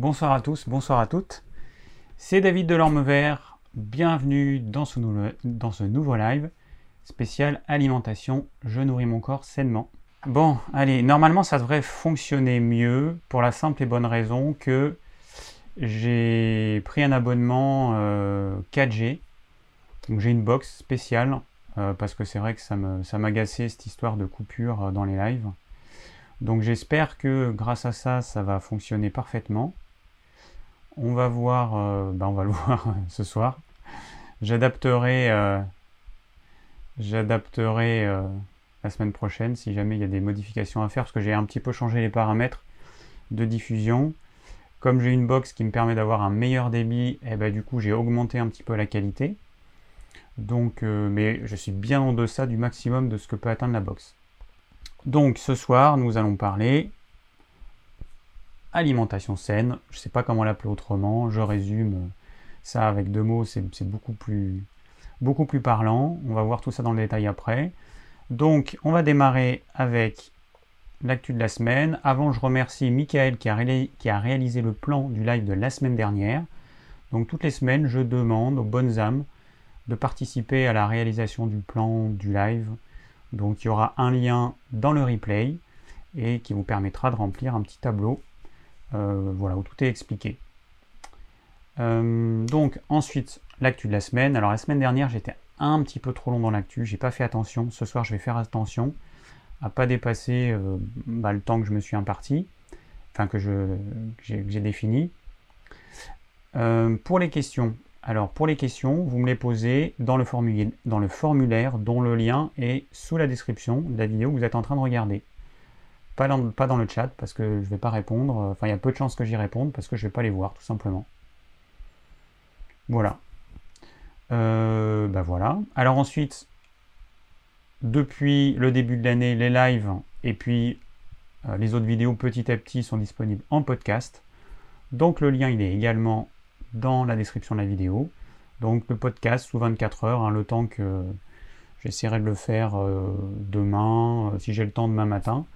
Bonsoir à tous, bonsoir à toutes. C'est David Delorme Vert. Bienvenue dans ce, nouveau live spécial alimentation. Je nourris mon corps sainement. Bon, allez, normalement ça devrait fonctionner mieux pour la simple et bonne raison que j'ai pris un abonnement 4G. Euh, Donc j'ai une box spéciale euh, parce que c'est vrai que ça m'agaçait ça cette histoire de coupure euh, dans les lives. Donc j'espère que grâce à ça, ça va fonctionner parfaitement. On va voir, euh, ben, le voir ce soir. J'adapterai, euh, euh, la semaine prochaine si jamais il y a des modifications à faire parce que j'ai un petit peu changé les paramètres de diffusion. Comme j'ai une box qui me permet d'avoir un meilleur débit, et eh ben, du coup j'ai augmenté un petit peu la qualité. Donc, mais je suis bien en deçà du maximum de ce que peut atteindre la box. Donc ce soir, nous allons parler alimentation saine. Je ne sais pas comment l'appeler autrement. Je résume ça avec deux mots, c'est beaucoup plus, beaucoup plus parlant. On va voir tout ça dans le détail après. Donc on va démarrer avec l'actu de la semaine. Avant, je remercie Michael qui a, qui a réalisé le plan du live de la semaine dernière. Donc toutes les semaines, je demande aux bonnes âmes de participer à la réalisation du plan du live donc il y aura un lien dans le replay et qui vous permettra de remplir un petit tableau euh, voilà, où tout est expliqué. Euh, donc ensuite, l'actu de la semaine. Alors la semaine dernière, j'étais un petit peu trop long dans l'actu, j'ai pas fait attention. Ce soir, je vais faire attention à pas dépasser euh, bah, le temps que je me suis imparti, enfin que j'ai défini. pour les questions, alors pour les questions, vous me les posez dans le, formulaire, dont le lien est sous la description de la vidéo que vous êtes en train de regarder. Pas dans, le chat parce que je vais pas répondre. Enfin, il y a peu de chances que j'y réponde parce que je vais pas les voir tout simplement. Voilà. Euh, bah voilà. Alors ensuite, depuis le début de l'année, les lives et puis euh, les autres vidéos petit à petit sont disponibles en podcast. Donc le lien il est également dans la description de la vidéo. Donc le podcast sous 24 heures, hein, le temps que j'essaierai de le faire euh, demain, euh, si j'ai le temps demain matin.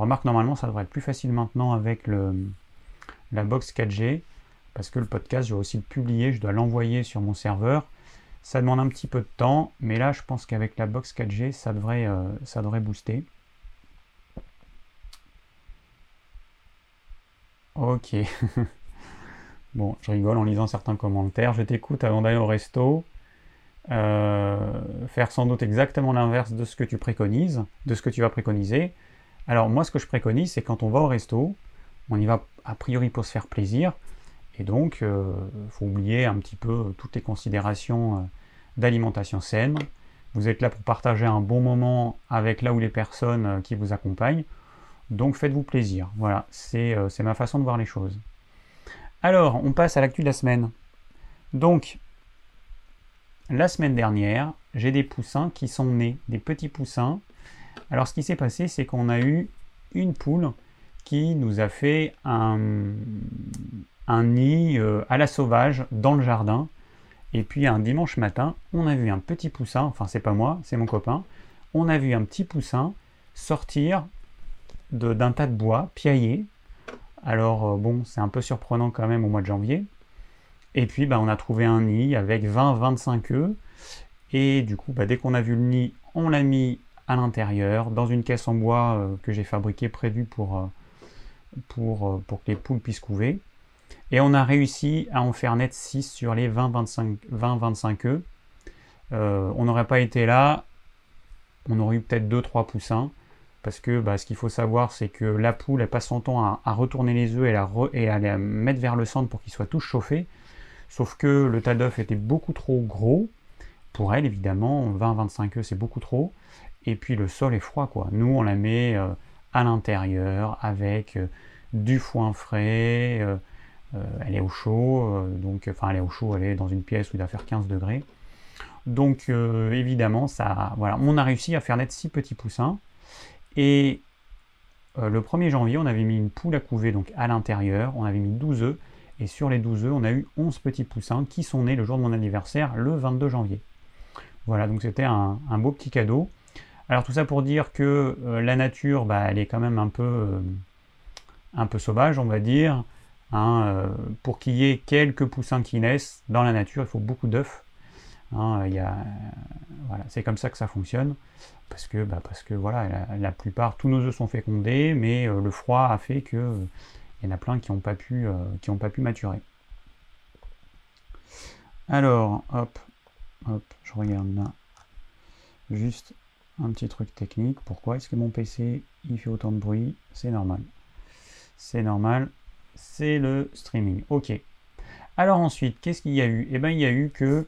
Remarque, normalement ça devrait être plus facile maintenant avec la box 4G, parce que le podcast, je dois aussi le publier, je dois l'envoyer sur mon serveur. Ça demande un petit peu de temps, mais là je pense qu'avec la box 4G, ça devrait, euh, ça devrait booster. Ok. Bon, je rigole en lisant certains commentaires. Je t'écoute avant d'aller au resto. Euh, faire sans doute exactement l'inverse de ce que tu préconises, de ce que tu vas préconiser. Alors moi, ce que je préconise, c'est quand on va au resto, on y va a priori pour se faire plaisir, et donc il euh, faut oublier un petit peu toutes les considérations euh, d'alimentation saine. Vous êtes là pour partager un bon moment avec là ou les personnes qui vous accompagnent, donc faites-vous plaisir. Voilà, c'est ma façon de voir les choses. Alors, on passe à l'actu de la semaine. Donc, la semaine dernière, j'ai des poussins qui sont nés, des petits poussins. Alors, ce qui s'est passé, c'est qu'on a eu une poule qui nous a fait un, nid euh, à la sauvage dans le jardin. Et puis un dimanche matin, on a vu un petit poussin, enfin c'est pas moi, c'est mon copain, on a vu un petit poussin sortir d'un tas de bois, piaillé, alors euh, bon, c'est un peu surprenant quand même au mois de janvier. Et puis bah, on a trouvé un nid avec 20-25 œufs. Et du coup, bah, dès qu'on a vu le nid, on l'a mis à l'intérieur, dans une caisse en bois euh, que j'ai fabriquée, prévue pour, euh, pour, pour, que les poules puissent couver. Et on a réussi à en faire net 6 sur les 20-25 œufs. on n'aurait pas été là, on aurait eu peut-être 2-3 poussins. Parce que bah, ce qu'il faut savoir, c'est que la poule, elle passe son temps à, retourner les œufs et, à les mettre vers le centre pour qu'ils soient tous chauffés. Sauf que le tas d'œufs était beaucoup trop gros. Pour elle, évidemment, 20-25 œufs, c'est beaucoup trop. Et puis le sol est froid, quoi. Nous, on la met euh, à l'intérieur avec euh, du foin frais. Euh, elle est au chaud, donc, enfin, elle est au chaud, elle est dans une pièce où il va faire 15 degrés. Donc, évidemment, ça, voilà, on a réussi à faire naître 6 petits poussins. Et le 1er janvier, on avait mis une poule à couver donc à l'intérieur, on avait mis 12 œufs, et sur les 12 œufs, on a eu 11 petits poussins qui sont nés le jour de mon anniversaire, le 22 janvier. Voilà, donc c'était un, beau petit cadeau. Alors tout ça pour dire que euh, la nature, bah, elle est quand même un peu, euh, un peu sauvage, on va dire. Hein, pour qu'il y ait quelques poussins qui naissent dans la nature, il faut beaucoup d'œufs. Hein, voilà, c'est comme ça que ça fonctionne. Parce que, bah, que voilà, la, plupart, tous nos œufs sont fécondés, mais le froid a fait que il y en a plein qui n'ont pas, pu, pas pu maturer. Alors, hop, hop, je regarde là. Juste un petit truc technique. Pourquoi est-ce que mon PC il fait autant de bruit? C'est normal. C'est normal. C'est le streaming. Ok. Alors ensuite, qu'est-ce qu'il y a eu? Eh bien, il y a eu que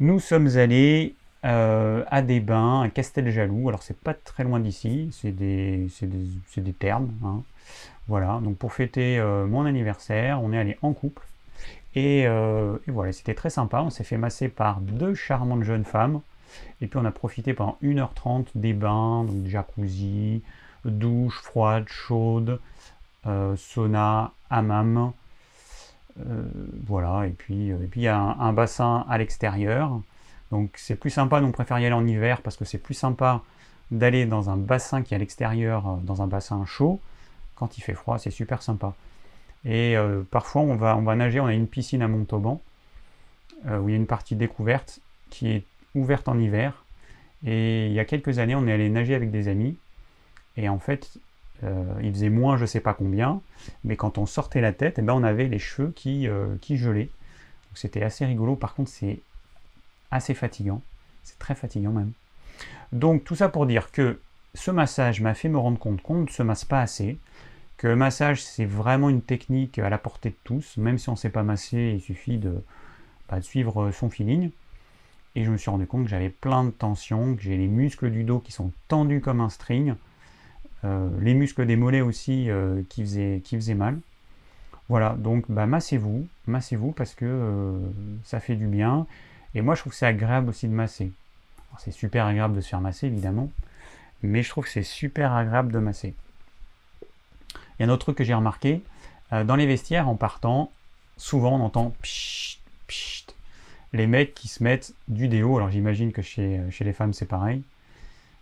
nous sommes allés euh, à des bains, à Casteljaloux. Alors, c'est pas très loin d'ici. C'est des, des, des, termes. Hein. Voilà. Donc, pour fêter euh, mon anniversaire, on est allé en couple. Euh, et, voilà, c'était très sympa. On s'est fait masser par deux charmantes jeunes femmes. Et puis on a profité pendant 1h30 des bains, donc jacuzzi, douche froide, chaude, euh, sauna, hammam. Euh, voilà, et puis et puis il y a un, bassin à l'extérieur. Donc c'est plus sympa, nous on préfère y aller en hiver parce que c'est plus sympa d'aller dans un bassin qui est à l'extérieur, dans un bassin chaud. Quand il fait froid, c'est super sympa. Et euh, parfois, on va, on va nager, on a une piscine à Montauban, euh, où il y a une partie découverte qui est ouverte en hiver. Et il y a quelques années, on est allé nager avec des amis. Et en fait, euh, il faisait moins je sais pas combien, mais quand on sortait la tête, eh ben, on avait les cheveux qui, qui gelaient. C'était assez rigolo. Par contre, c'est assez fatigant. C'est très fatigant même. Donc tout ça pour dire que ce massage m'a fait me rendre compte qu'on ne se masse pas assez le massage, c'est vraiment une technique à la portée de tous. Même si on ne sait pas masser, il suffit bah, de, suivre son feeling. Et je me suis rendu compte que j'avais plein de tensions, que j'ai les muscles du dos qui sont tendus comme un string, euh, les muscles des mollets aussi euh, qui, faisaient, qui faisaient mal. Voilà, donc bah, massez-vous, massez-vous parce que euh, ça fait du bien. Et moi, je trouve que c'est agréable aussi de masser. C'est super agréable de se faire masser, évidemment, mais je trouve que c'est super agréable de masser. Il y a un autre truc que j'ai remarqué, dans les vestiaires en partant, souvent on entend pshht, pshht, les mecs qui se mettent du déo. Alors j'imagine que chez, les femmes c'est pareil.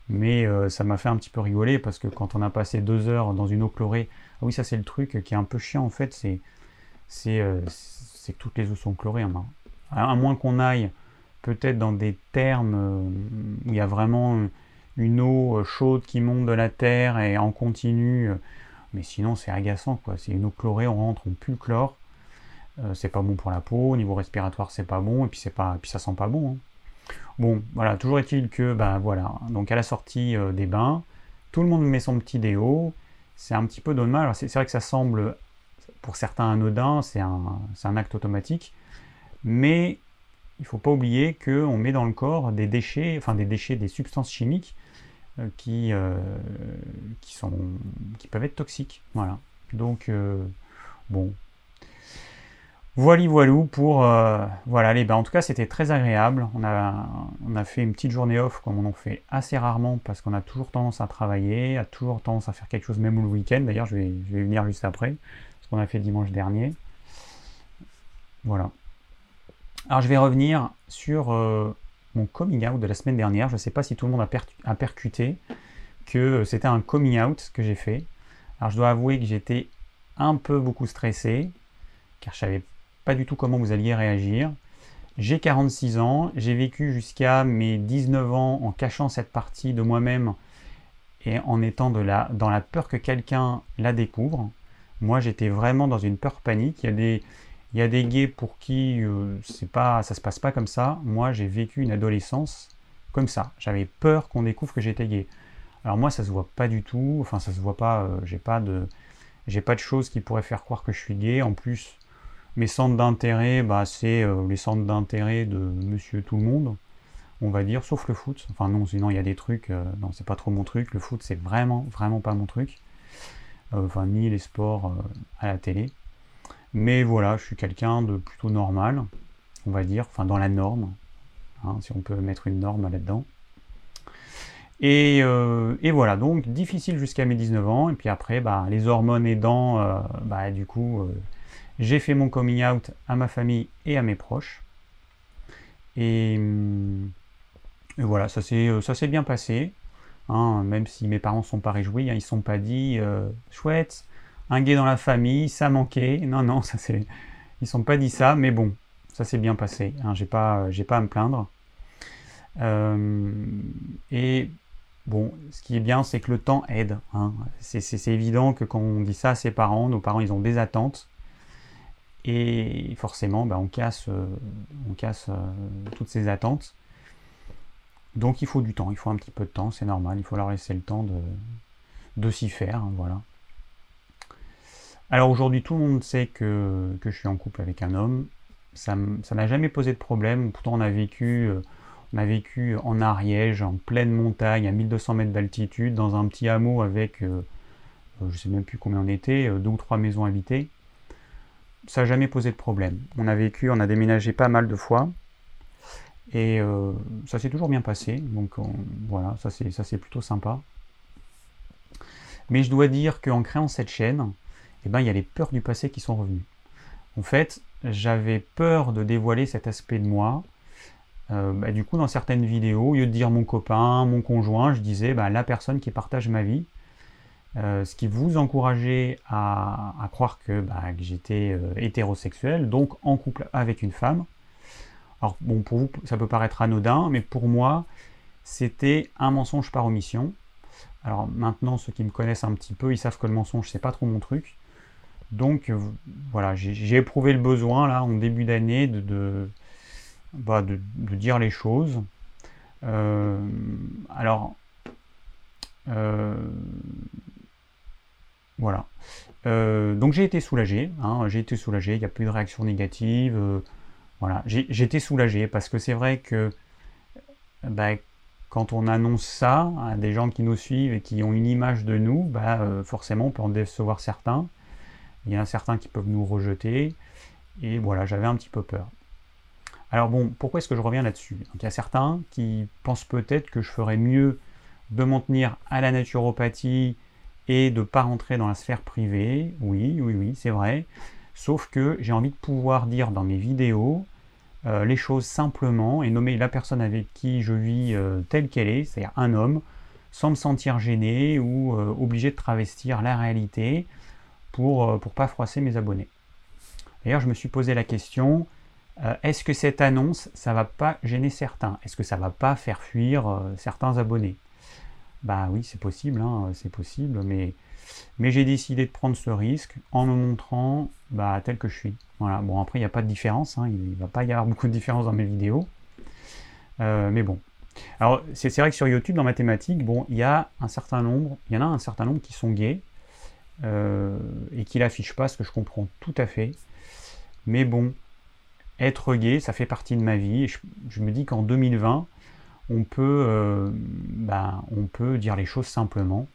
Mais euh, ça m'a fait un petit peu rigoler parce que quand on a passé deux heures dans une eau chlorée, ah oui ça c'est le truc qui est un peu chiant en fait, c'est euh, que toutes les eaux sont chlorées. Hein. À moins qu'on aille peut-être dans des termes où il y a vraiment une eau chaude qui monte de la terre et en continu mais sinon, c'est agaçant, quoi. C'est une eau chlorée, on rentre, on pue le chlore. Euh, c'est pas bon pour la peau, au niveau respiratoire, c'est pas bon, et puis, pas, puis ça sent pas bon. Hein. Bon, voilà, toujours est-il que, ben voilà, donc à la sortie euh, des bains, tout le monde met son petit déo, c'est un petit peu dommage. C'est vrai que ça semble, pour certains anodin, c'est un, un, acte automatique, mais il faut pas oublier qu'on met dans le corps des déchets, enfin des déchets, des substances chimiques euh, qui, qui, sont, qui peuvent être toxiques. Voilà. Donc, bon. Voilà, voilou pour. voilà, les, en tout cas, c'était très agréable. On a, on a fait une petite journée off, comme on en fait assez rarement, parce qu'on a toujours tendance à travailler, a toujours tendance à faire quelque chose, même le week-end. D'ailleurs, je vais, je vais venir juste après, ce qu'on a fait dimanche dernier. Voilà. Alors, je vais revenir sur mon coming out de la semaine dernière. Je ne sais pas si tout le monde a, percuté que c'était un coming out que j'ai fait. Alors je dois avouer que j'étais un peu beaucoup stressé, car je savais pas du tout comment vous alliez réagir. J'ai 46 ans, j'ai vécu jusqu'à mes 19 ans en cachant cette partie de moi-même et en étant de la, dans la peur que quelqu'un la découvre. Moi j'étais vraiment dans une peur panique. Il y a des, il y a des gays pour qui euh, c'est pas, ça se passe pas comme ça. Moi, j'ai vécu une adolescence comme ça. J'avais peur qu'on découvre que j'étais gay. Alors moi, ça se voit pas du tout. Enfin, ça se voit pas. Euh, j'ai pas de, j'ai pas de choses qui pourraient faire croire que je suis gay. En plus, mes centres d'intérêt, bah, c'est euh, les centres d'intérêt de Monsieur Tout le Monde, on va dire, sauf le foot. Enfin non, sinon il y a des trucs. non, c'est pas trop mon truc. Le foot, c'est vraiment, vraiment pas mon truc. enfin, ni les sports à la télé. Mais voilà, je suis quelqu'un de plutôt normal, on va dire, enfin dans la norme, hein, si on peut mettre une norme là-dedans. Euh, et, voilà, donc difficile jusqu'à mes 19 ans, et puis après, bah, les hormones aidant, euh, bah, du coup, euh, j'ai fait mon coming out à ma famille et à mes proches. Et, voilà, ça s'est bien passé, hein, même si mes parents ne sont pas réjouis, hein, ils ne sont pas dit, chouette, un gay dans la famille, ça manquait. Non, non, ça c'est, ils sont pas dit ça, mais bon, ça s'est bien passé. Hein, j'ai pas, pas à me plaindre. Euh, et bon, ce qui est bien, c'est que le temps aide. Hein. C'est évident que quand on dit ça à ses parents, nos parents, ils ont des attentes. Et forcément, bah, on casse, euh, on casse euh, toutes ces attentes. Donc il faut du temps, il faut un petit peu de temps, c'est normal, il faut leur laisser le temps de, de s'y faire, hein, voilà. Alors aujourd'hui, tout le monde sait que, je suis en couple avec un homme. Ça n'a jamais posé de problème. Pourtant, on a vécu, euh, on a vécu en Ariège, en pleine montagne, à 1200 mètres d'altitude, dans un petit hameau avec, je ne sais même plus combien on était, deux ou trois maisons habitées ça n'a jamais posé de problème. On a vécu, on a déménagé pas mal de fois. Et euh, ça s'est toujours bien passé. Donc voilà, ça c'est plutôt sympa. Mais je dois dire qu'en créant cette chaîne, eh ben, il y a les peurs du passé qui sont revenues. En fait, j'avais peur de dévoiler cet aspect de moi. Euh, bah, du coup, dans certaines vidéos, au lieu de dire mon copain, mon conjoint, je disais bah, la personne qui partage ma vie. Euh, ce qui vous encourageait à, croire que, bah, j'étais euh, hétérosexuel, donc en couple avec une femme. Alors bon, pour vous, ça peut paraître anodin, mais pour moi, c'était un mensonge par omission. Alors maintenant, ceux qui me connaissent un petit peu, ils savent que le mensonge, c'est pas trop mon truc. Donc euh, voilà, j'ai éprouvé le besoin là en début d'année de, de, bah, dire les choses. alors, voilà. Euh, donc j'ai été soulagé, hein, j'ai été soulagé, il n'y a plus de réaction négative. Euh, voilà, j'ai été soulagé parce que c'est vrai que bah, quand on annonce ça à des gens qui nous suivent et qui ont une image de nous, bah, euh, forcément on peut en décevoir certains. Il y en a certains qui peuvent nous rejeter. Et voilà, j'avais un petit peu peur. Alors bon, pourquoi est-ce que je reviens là-dessus? Il y a certains qui pensent peut-être que je ferais mieux de m'en tenir à la naturopathie et de ne pas rentrer dans la sphère privée. Oui, oui, oui, c'est vrai. Sauf que j'ai envie de pouvoir dire dans mes vidéos euh, les choses simplement et nommer la personne avec qui je vis euh, telle qu'elle est, c'est-à-dire un homme, sans me sentir gêné ou euh, obligé de travestir la réalité pour ne pas froisser mes abonnés. D'ailleurs, je me suis posé la question, est-ce que cette annonce, ça va pas gêner certains? Est-ce que ça va pas faire fuir certains abonnés? Bah oui, c'est possible, hein, c'est possible, mais, mais j'ai décidé de prendre ce risque en me montrant bah, tel que je suis. Voilà. Bon, après, il n'y a pas de différence, hein, il ne va pas y avoir beaucoup de différence dans mes vidéos. Euh, mais bon. Alors, c'est vrai que sur YouTube, dans mathématiques, bon, il y a un certain nombre, il y en a un certain nombre qui sont gays euh, et qui l'affichent pas, ce que je comprends tout à fait. Mais bon, être gay, ça fait partie de ma vie. Et je me dis qu'en 2020, on peut, euh, ben, on peut dire les choses simplement.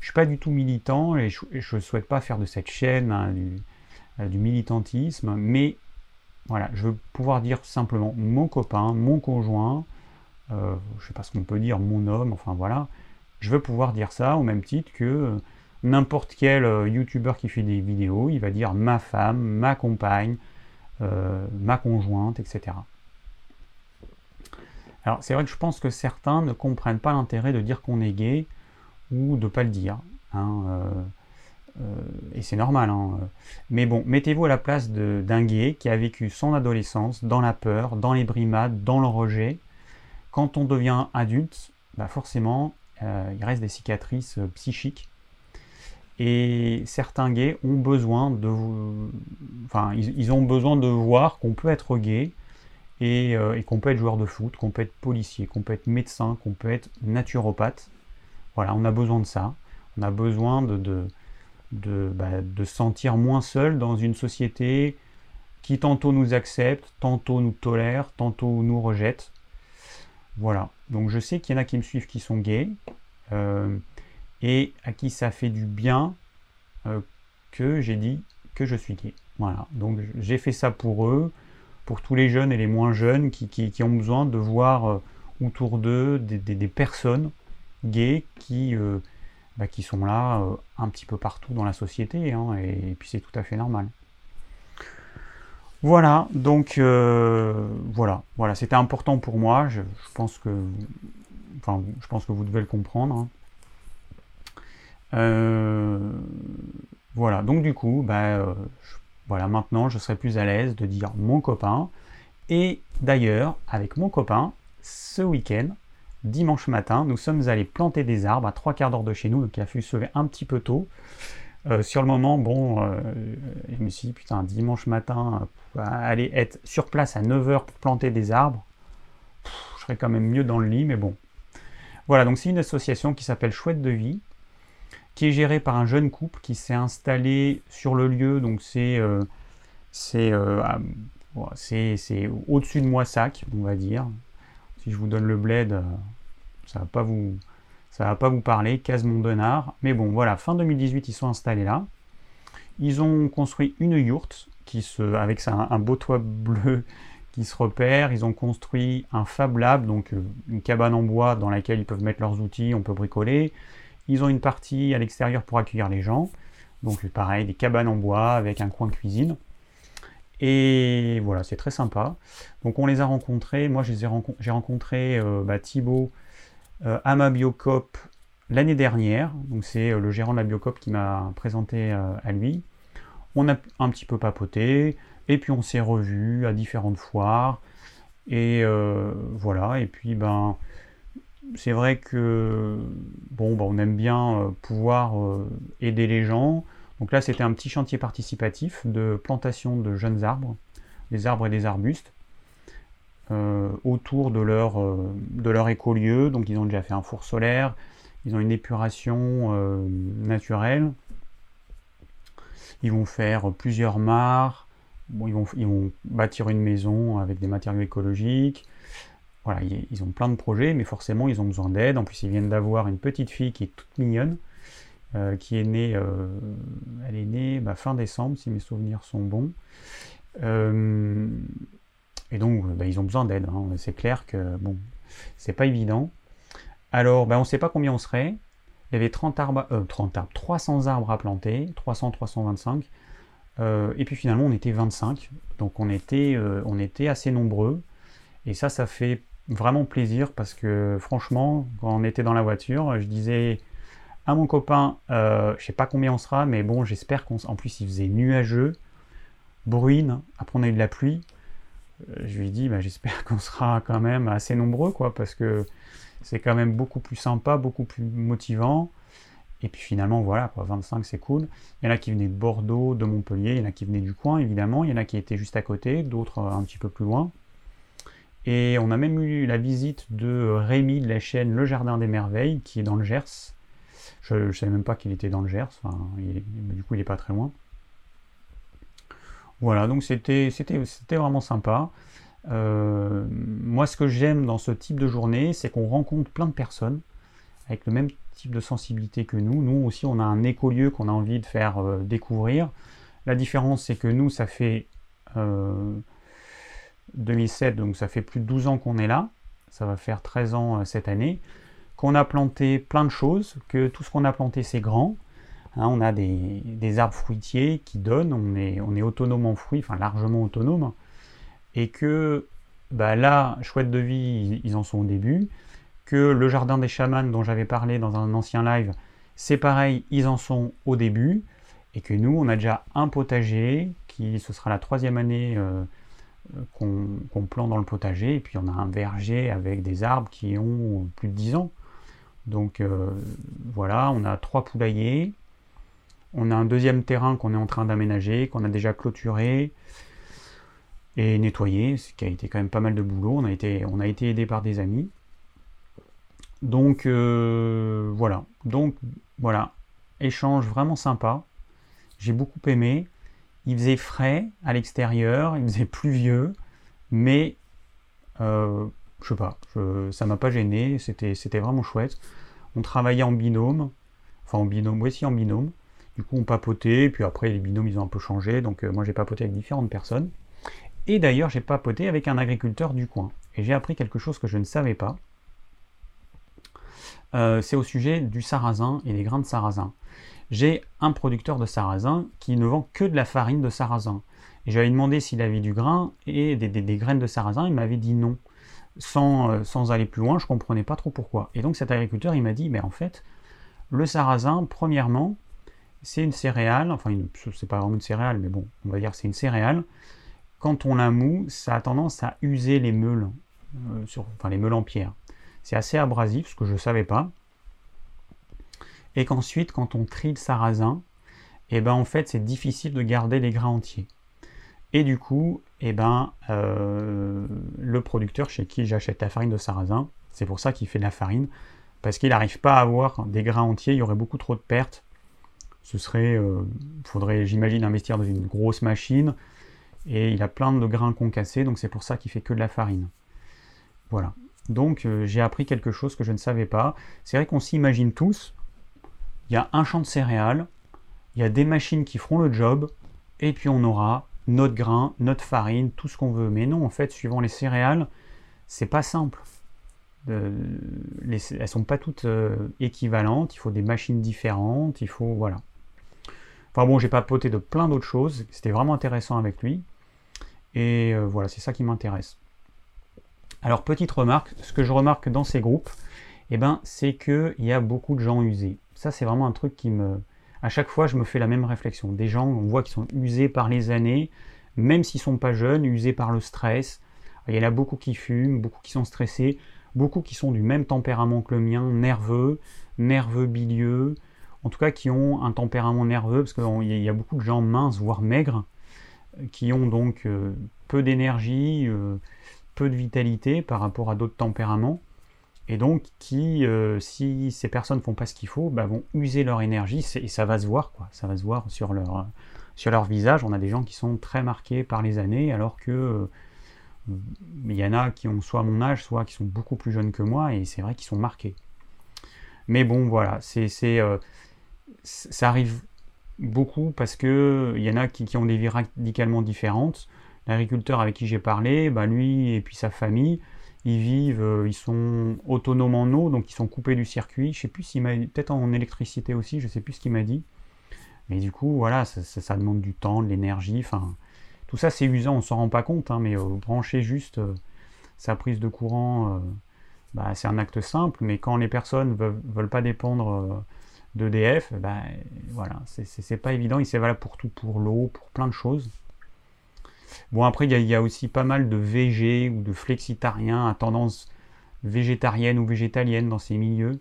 Je ne suis pas du tout militant et je ne souhaite pas faire de cette chaîne hein, euh, du, militantisme, mais voilà, je veux pouvoir dire simplement mon copain, mon conjoint, euh, je ne sais pas ce qu'on peut dire, mon homme, enfin voilà, je veux pouvoir dire ça au même titre que n'importe quel youtubeur qui fait des vidéos, il va dire ma femme, ma compagne, ma conjointe, etc. Alors c'est vrai que je pense que certains ne comprennent pas l'intérêt de dire qu'on est gay ou de ne pas le dire. Hein, euh, euh, et c'est normal. Hein. Mais bon, mettez-vous à la place d'un gay qui a vécu son adolescence dans la peur, dans les brimades, dans le rejet. Quand on devient adulte, bah forcément, euh, il reste des cicatrices psychiques. Et certains gays ont besoin de, ont besoin de voir qu'on peut être gay, euh, et, qu'on peut être joueur de foot, qu'on peut être policier, qu'on peut être médecin, qu'on peut être naturopathe. Voilà, on a besoin de ça. On a besoin de, de, bah, sentir moins seul dans une société qui tantôt nous accepte, tantôt nous tolère, tantôt nous rejette. Voilà. Donc je sais qu'il y en a qui me suivent qui sont gays euh, et à qui ça fait du bien euh, que j'ai dit que je suis gay. Voilà. Donc j'ai fait ça pour eux pour tous les jeunes et les moins jeunes qui, ont besoin de voir euh, autour d'eux des, personnes gays qui, euh, bah, qui sont là euh, un petit peu partout dans la société, hein, et, puis c'est tout à fait normal. Voilà, donc voilà, voilà, c'était important pour moi. Je, pense que, enfin, je pense que vous devez le comprendre. Hein. Voilà, donc du coup, bah, voilà, maintenant je serai plus à l'aise de dire mon copain. Et d'ailleurs, avec mon copain, ce week-end, dimanche matin, nous sommes allés planter des arbres à trois quarts d'heure de chez nous, donc il a fallu se lever un petit peu tôt. Euh, sur le moment, bon, euh, je me suis dit, putain, dimanche matin, euh, aller être sur place à 9h pour planter des arbres, je serais quand même mieux dans le lit, mais bon. Voilà, donc c'est une association qui s'appelle Chouette de Vie, qui est gérée par un jeune couple qui s'est installé sur le lieu, donc c'est c'est au-dessus de Moissac, on va dire. Si je vous donne le bled, ça va pas vous ça va pas vous parler, Casemont-Denard. Mais bon, voilà, fin 2018, ils sont installés là. Ils ont construit une yourte qui se, avec un, beau toit bleu qui se repère. Ils ont construit un Fab Lab, donc euh, une cabane en bois dans laquelle ils peuvent mettre leurs outils, on peut bricoler. Ils ont une partie à l'extérieur pour accueillir les gens. Donc pareil, des cabanes en bois avec un coin cuisine. Et voilà, c'est très sympa. Donc on les a rencontrés. Moi, j'ai rencontré euh, bah, Thibaut euh, à ma Biocop l'année dernière. Donc c'est euh, le gérant de la Biocop qui m'a présenté euh, à lui. On a un petit peu papoté, et puis on s'est revu à différentes foires. Et voilà, et puis ben c'est vrai que bon ben, on aime bien pouvoir aider les gens. Donc là c'était un petit chantier participatif de plantation de jeunes arbres, des arbres et des arbustes. Euh, autour de leur, euh, de leur écolieu. Donc ils ont déjà fait un four solaire, ils ont une épuration euh, naturelle. Ils vont faire plusieurs mares. Ils, vont, ils vont bâtir une maison avec des matériaux écologiques. Voilà, ils ont plein de projets, mais forcément ils ont besoin d'aide. En plus, ils viennent d'avoir une petite fille qui est toute mignonne, qui est née, elle est née bah, fin décembre, si mes souvenirs sont bons. Et donc, bah, ils ont besoin d'aide. Hein. C'est clair que, bon, c'est pas évident. Alors, bah, on ne sait pas combien on serait. Il y avait 30 arbres, 30 euh, arbres, 300 arbres à planter, 300, 325. Euh, et puis finalement, on était 25. Donc, on était, euh, on était assez nombreux. Et ça, ça fait vraiment plaisir parce que franchement, quand on était dans la voiture, je disais à mon copain, je sais pas combien on sera, mais bon, j'espère qu'on. En plus, il faisait nuageux, bruine. Après, on a eu de la pluie. Euh, je lui ai dit, bah, j'espère qu'on sera quand même assez nombreux, quoi, parce que c'est quand même beaucoup plus sympa, beaucoup plus motivant. Et puis finalement, voilà, quoi, 25, c'est cool. Il y en a qui venaient de Bordeaux, de Montpellier, il y en a qui venaient du coin, évidemment. Il y en a qui étaient juste à côté, d'autres un petit peu plus loin. Et on a même eu la visite de Rémi de la chaîne Le Jardin des Merveilles, qui est dans le Gers. Je ne savais même pas qu'il était dans le Gers, du coup, il n'est pas très loin. Voilà, donc c'était vraiment sympa. Euh, moi, ce que j'aime dans ce type de journée, c'est qu'on rencontre plein de personnes avec le même type de sensibilité que nous. Nous aussi, on a un écolieu qu'on a envie de faire euh, découvrir. La différence, c'est que nous, ça fait 2007, euh, donc ça fait plus de 12 ans qu'on est là. Ça va faire 13 ans cette année. Qu'on a planté plein de choses, que tout ce qu'on a planté, c'est grand. Hein, on a des, arbres fruitiers qui donnent, on est, on est autonome en fruits, enfin largement autonome, et que bah là, chouette de vie, ils, en sont au début, que le jardin des chamans dont j'avais parlé dans un ancien live, c'est pareil, ils en sont au début, et que nous, on a déjà un potager, qui ce sera la troisième année euh, qu'on plante dans le potager, et puis on a un verger avec des arbres qui ont plus de 10 ans. Donc euh, voilà, on a trois poulaillers, on a un deuxième terrain qu'on est en train d'aménager, qu'on a déjà clôturé et nettoyé, ce qui a été quand même pas mal de boulot. On a été, aidé par des amis. Donc euh, voilà. Donc voilà. Échange vraiment sympa. J'ai beaucoup aimé. Il faisait frais à l'extérieur, il faisait pluvieux, mais euh, je sais pas, ça m'a pas gêné, c'était vraiment chouette. On travaillait en binôme, enfin en binôme, oui, si en binôme. Du coup, on papotait, puis après, les binômes, ils ont un peu changé. Donc, euh, moi, j'ai papoté avec différentes personnes. Et d'ailleurs, j'ai papoté avec un agriculteur du coin. Et j'ai appris quelque chose que je ne savais pas. Euh, c'est au sujet du sarrasin et des grains de sarrasin. J'ai un producteur de sarrasin qui ne vend que de la farine de sarrasin. Et j'avais demandé s'il avait du grain et des, graines de sarrasin. Il m'avait dit non. Sans, euh, aller plus loin, je ne comprenais pas trop pourquoi. Et donc cet agriculteur, il m'a dit, mais en fait, le sarrasin, premièrement, c'est une céréale, enfin c'est pas vraiment une céréale, mais bon, on va dire c'est une céréale. Quand on la moue, ça a tendance à user les meules, euh, sur, les meules en pierre. C'est assez abrasif, ce que je ne savais pas. Et qu'ensuite, quand on trie le sarrasin, et eh ben en fait c'est difficile de garder les grains entiers. Et du coup, eh ben, euh, le producteur chez qui j'achète la farine de sarrasin, c'est pour ça qu'il fait de la farine, parce qu'il n'arrive pas à avoir des grains entiers, il y aurait beaucoup trop de pertes. Ce serait, euh, faudrait, j'imagine, investir dans une grosse machine, et il a plein de grains concassés, donc c'est pour ça qu'il fait que de la farine. Voilà. Donc euh, j'ai appris quelque chose que je ne savais pas. C'est vrai qu'on s'imagine tous, il y a un champ de céréales, il y a des machines qui feront le job, et puis on aura notre grain, notre farine, tout ce qu'on veut. Mais non, en fait, suivant les céréales, c'est pas simple. Euh, les, elles sont pas toutes euh, équivalentes. Il faut des machines différentes. Il faut voilà. Enfin bon, j'ai papoté de plein d'autres choses. C'était vraiment intéressant avec lui. Et euh, voilà, c'est ça qui m'intéresse. Alors petite remarque, ce que je remarque dans ces groupes, eh ben, c'est qu'il y a beaucoup de gens usés. Ça, c'est vraiment un truc qui me, à chaque fois, je me fais la même réflexion. Des gens, on voit qu'ils sont usés par les années, même s'ils ne sont pas jeunes, usés par le stress. Il y en a beaucoup qui fument, beaucoup qui sont stressés, beaucoup qui sont du même tempérament que le mien, nerveux, nerveux bilieux, en tout cas qui ont un tempérament nerveux, parce qu'il y a beaucoup de gens minces, voire maigres, qui ont donc euh, peu d'énergie, euh, peu de vitalité par rapport à d'autres tempéraments et donc qui, euh, si ces personnes font pas ce qu'il faut, bah, vont user leur énergie, et ça va se voir. Ça va se voir sur leur, sur leur visage. On a des gens qui sont très marqués par les années, alors que euh, y en a qui ont soit mon âge, soit qui sont beaucoup plus jeunes que moi, et c'est vrai qu'ils sont marqués. Mais bon, voilà, c'est, euh, ça arrive beaucoup parce que il y en a qui, qui, ont des vies radicalement différentes. L'agriculteur avec qui j'ai parlé, bah, lui et puis sa famille, ils vivent, euh, ils sont autonomes en eau, donc ils sont coupés du circuit. Je sais plus s'il m'a peut-être en électricité aussi, je sais plus ce qu'il m'a dit. Mais du coup, voilà, ça, demande du temps, de l'énergie. Enfin, tout ça c'est usant, on s'en rend pas compte, hein, mais euh, brancher juste euh, sa prise de courant, bah, c'est un acte simple. Mais quand les personnes veulent, veulent pas dépendre d'EDF, bah, voilà, c'est pas évident. Il c'est valable pour tout, pour l'eau, pour plein de choses. Bon, après, il y, a aussi pas mal de VG ou de flexitariens à tendance végétarienne ou végétalienne dans ces milieux.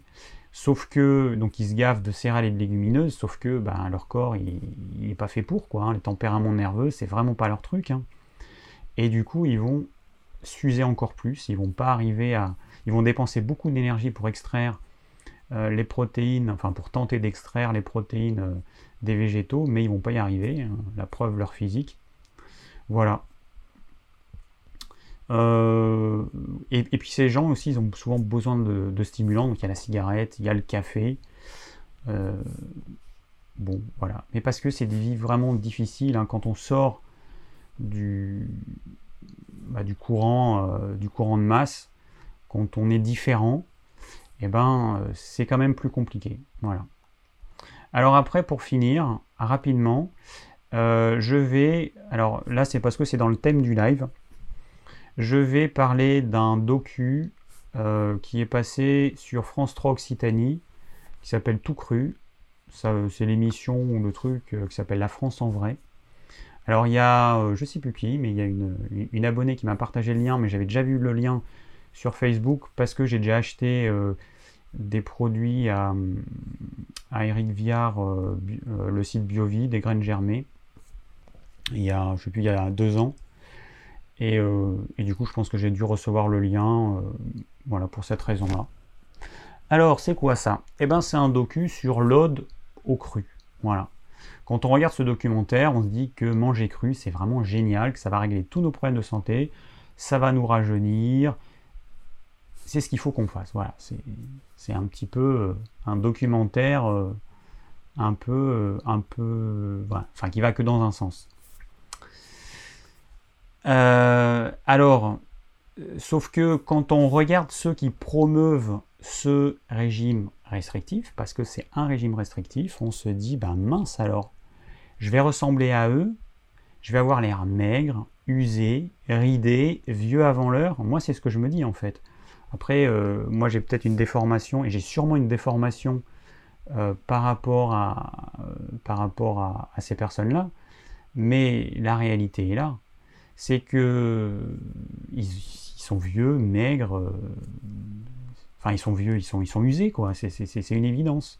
Sauf que, donc ils se gavent de céréales et de légumineuses, sauf que ben, leur corps, il n'est pas fait pour, quoi. Hein. Les tempéraments nerveux, c'est vraiment pas leur truc. Hein. Et du coup, ils vont s'user encore plus, ils vont pas arriver à... Ils vont dépenser beaucoup d'énergie pour extraire euh, les protéines, enfin pour tenter d'extraire les protéines euh, des végétaux, mais ils vont pas y arriver. Hein. La preuve, leur physique. Voilà. Euh, et, puis ces gens aussi, ils ont souvent besoin de, stimulants. Donc il y a la cigarette, il y a le café. Euh, bon, voilà. Mais parce que c'est des vies vraiment difficiles. Hein. quand on sort du, bah, courant, euh, du courant de masse, quand on est différent, eh ben, c'est quand même plus compliqué. Voilà. Alors après, pour finir, rapidement, euh, je vais, alors là c'est parce que c'est dans le thème du live, je vais parler d'un docu euh, qui est passé sur France 3 Occitanie, qui s'appelle Tout Cru. C'est l'émission ou le truc euh, qui s'appelle La France en vrai. Alors il y a, je sais plus qui, mais il y a une, abonnée qui m'a partagé le lien, mais j'avais déjà vu le lien sur Facebook parce que j'ai déjà acheté des produits à, Eric Viard, le site Biovie, des graines germées il y a, je sais plus, il y a deux ans. Euh, et, du coup, je pense que j'ai dû recevoir le lien, euh, voilà, pour cette raison-là. Alors, c'est quoi ça? Eh bien, c'est un docu sur l'ode au cru. Voilà. Quand on regarde ce documentaire, on se dit que manger cru, c'est vraiment génial, que ça va régler tous nos problèmes de santé, ça va nous rajeunir. C'est ce qu'il faut qu'on fasse. Voilà, c'est un petit peu euh, un documentaire un peu, un peu, enfin qui va que dans un sens. Euh, alors, sauf que quand on regarde ceux qui promeuvent ce régime restrictif, parce que c'est un régime restrictif, on se dit, ben mince alors, je vais ressembler à eux, je vais avoir l'air maigre, usé, ridé, vieux avant l'heure. Moi, c'est ce que je me dis en fait. Après, euh, moi j'ai peut-être une déformation, et j'ai sûrement une déformation euh, par rapport à, par rapport à, ces personnes-là, mais la réalité est là. C'est que ils, sont vieux, maigres, enfin ils sont vieux, ils sont, ils sont usés, quoi. C'est une évidence.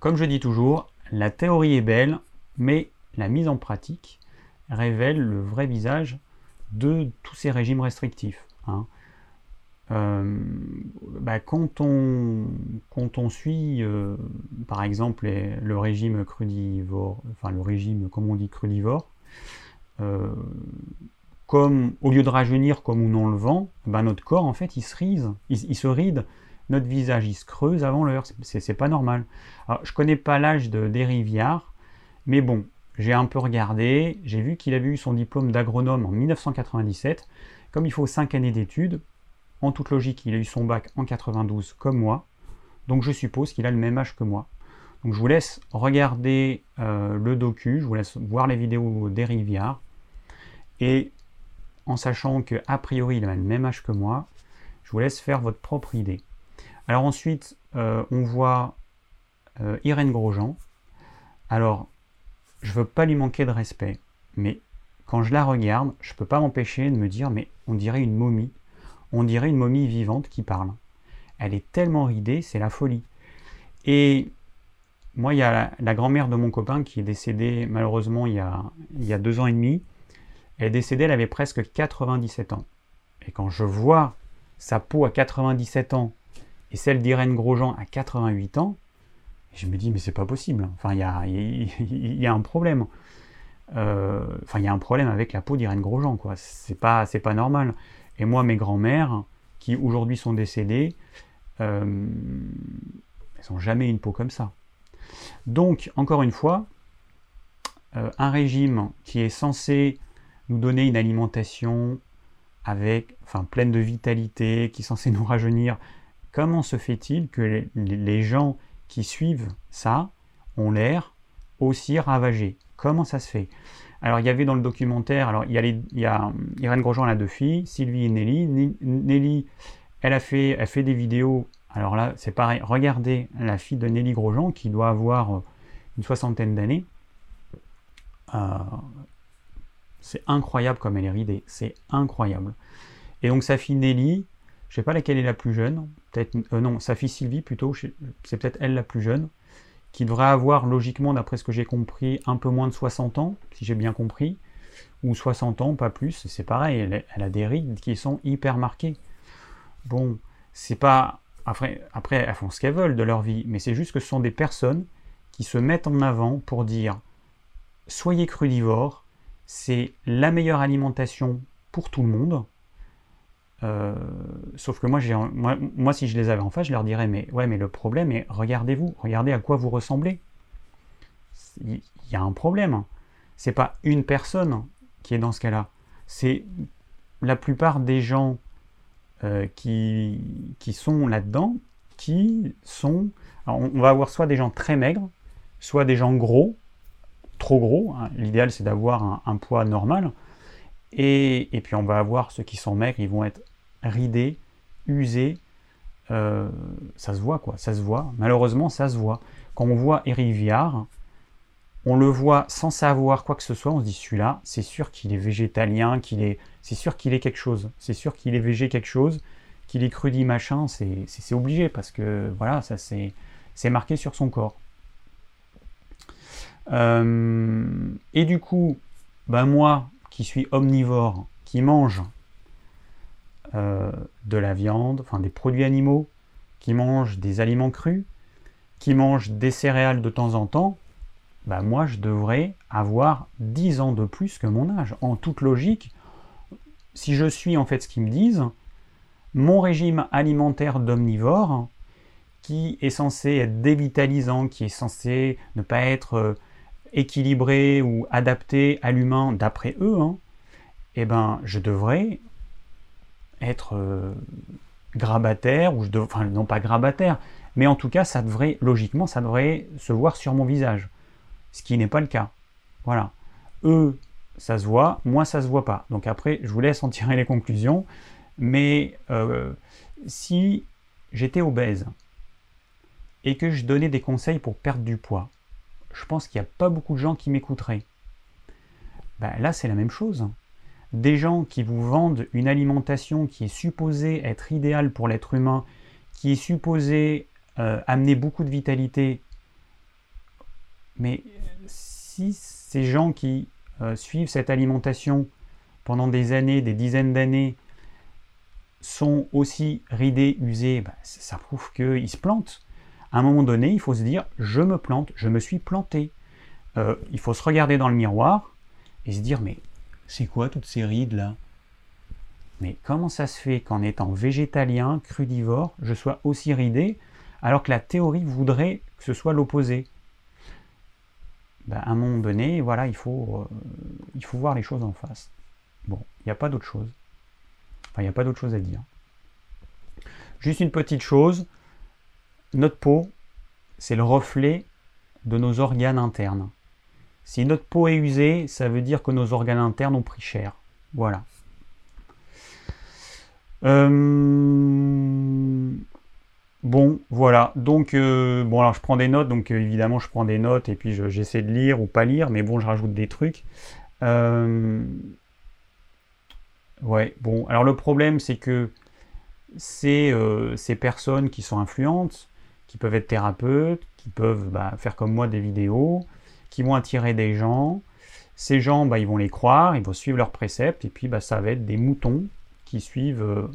Comme je dis toujours, la théorie est belle, mais la mise en pratique révèle le vrai visage de tous ces régimes restrictifs. Hein. Euh, bah, quand, on, quand on suit, euh, par exemple, le régime crudivore, enfin le régime, comme on dit, crudivore, euh, comme au lieu de rajeunir comme on le vend, bah, notre corps en fait il se rise, il, se ride, notre visage il se creuse avant l'heure, c'est pas normal. Alors, je connais pas l'âge de Rivières, mais bon, j'ai un peu regardé, j'ai vu qu'il avait eu son diplôme d'agronome en 1997. Comme il faut 5 années d'études, en toute logique, il a eu son bac en 92 comme moi. Donc je suppose qu'il a le même âge que moi. Donc je vous laisse regarder euh, le docu, je vous laisse voir les vidéos des Rivières. Et en sachant que a priori il a le même âge que moi, je vous laisse faire votre propre idée. Alors ensuite, euh, on voit euh, Irène Grosjean. Alors, je veux pas lui manquer de respect, mais quand je la regarde, je peux pas m'empêcher de me dire, mais on dirait une momie, on dirait une momie vivante qui parle. Elle est tellement ridée, c'est la folie. Et moi, il y a la, grand-mère de mon copain qui est décédée malheureusement il y, a, il y a deux ans et demi. Elle est décédée, elle avait presque 97 ans. Et quand je vois sa peau à 97 ans et celle d'Irène Grosjean à 88 ans, je me dis, mais c'est pas possible. Enfin, il y a, y a, un problème. Euh, enfin, il y a un problème avec la peau d'Irène Grosjean, quoi. C'est pas, c'est pas normal. Et moi, mes grands-mères, qui aujourd'hui sont décédées, euh, elles n'ont jamais une peau comme ça. Donc, encore une fois, euh, un régime qui est censé nous donner une alimentation avec, enfin, pleine de vitalité, qui est censé nous rajeunir, comment se fait-il que les gens qui suivent ça ont l'air aussi ravagés? Comment ça se fait? Alors il y avait dans le documentaire, alors il y a, a Irène Grosjean, a deux filles, Sylvie et Nelly. Nelly, elle a fait des vidéos. Alors là, c'est pareil. Regardez la fille de Nelly Grosjean qui doit avoir euh, une soixantaine d'années. Euh, c'est incroyable comme elle est ridée. C'est incroyable. Et donc sa fille Nelly, je sais pas laquelle est la plus jeune, peut-être euh, non, sa fille Sylvie plutôt, c'est peut-être elle la plus jeune, qui devrait avoir logiquement, d'après ce que j'ai compris, un peu moins de 60 ans, si j'ai bien compris, ou 60 ans, pas plus. C'est pareil, elle, a des rides qui sont hyper marquées. Bon, c'est pas après, elles font ce qu'elles veulent de leur vie, mais c'est juste que ce sont des personnes qui se mettent en avant pour dire soyez crudivores, c'est la meilleure alimentation pour tout le monde. Euh, sauf que moi, moi, moi, si je les avais en face, je leur dirais, mais ouais, mais le problème est, regardez-vous, regardez à quoi vous ressemblez. Il y a un problème. C'est pas une personne qui est dans ce cas-là. C'est la plupart des gens euh, qui, qui sont là-dedans, qui sont... on va avoir soit des gens très maigres, soit des gens gros, trop gros. Hein. L'idéal, c'est d'avoir un, poids normal. Et, et, puis on va avoir ceux qui sont maigres, ils vont être ridé, usé. Euh, ça se voit, quoi. Ça se voit. Malheureusement, ça se voit. Quand on voit Eric Viard, on le voit sans savoir quoi que ce soit. On se dit celui-là, c'est sûr qu'il est végétalien, qu'il est, c'est sûr qu'il est quelque chose. C'est sûr qu'il est végé quelque chose, qu'il est crudit machin. C'est obligé parce que voilà, ça c'est marqué sur son corps. Euh, et du coup, ben moi qui suis omnivore, qui mange euh, de la viande, enfin des produits animaux, qui mangent des aliments crus, qui mangent des céréales de temps en temps, bah moi je devrais avoir 10 ans de plus que mon âge. En toute logique, si je suis en fait ce qu'ils me disent, mon régime alimentaire d'omnivore, qui est censé être dévitalisant, qui est censé ne pas être euh, équilibré ou adapté à l'humain d'après eux, hein, eh ben, je devrais être euh, grabataire, ou je non pas grabataire, mais en tout cas ça devrait, logiquement, ça devrait se voir sur mon visage. Ce qui n'est pas le cas. Voilà. Eux, ça se voit, moi ça se voit pas. Donc après, je vous laisse en tirer les conclusions. Mais euh, si j'étais obèse et que je donnais des conseils pour perdre du poids, je pense qu'il n'y a pas beaucoup de gens qui m'écouteraient. Ben, là, c'est la même chose. Des gens qui vous vendent une alimentation qui est supposée être idéale pour l'être humain, qui est supposée euh, amener beaucoup de vitalité, mais si ces gens qui euh, suivent cette alimentation pendant des années, des dizaines d'années, sont aussi ridés, usés, ben, ça prouve qu'ils se plantent. À un moment donné, il faut se dire, je me plante, je me suis planté. Euh, il faut se regarder dans le miroir et se dire, mais c'est quoi toutes ces rides là Mais comment ça se fait qu'en étant végétalien, crudivore, je sois aussi ridé, alors que la théorie voudrait que ce soit l'opposé? Ben, À un moment donné, voilà, il faut, euh, il faut voir les choses en face. Bon, il n'y a pas d'autre chose. Enfin, il n'y a pas d'autre chose à dire. Juste une petite chose, notre peau, c'est le reflet de nos organes internes. Si notre peau est usée, ça veut dire que nos organes internes ont pris cher. Voilà. Euh, bon, voilà. Donc, euh, bon, alors je prends des notes. Donc, euh, évidemment, je prends des notes et puis j'essaie de lire ou pas lire. Mais bon, je rajoute des trucs. Ouais, bon, alors le problème, c'est que ces, euh, ces, personnes qui sont influentes, qui peuvent être thérapeutes, qui peuvent bah, faire comme moi des vidéos, qui vont attirer des gens, ces gens, bah, ils vont les croire, ils vont suivre leurs préceptes, et puis bah, ça va être des moutons qui suivent euh,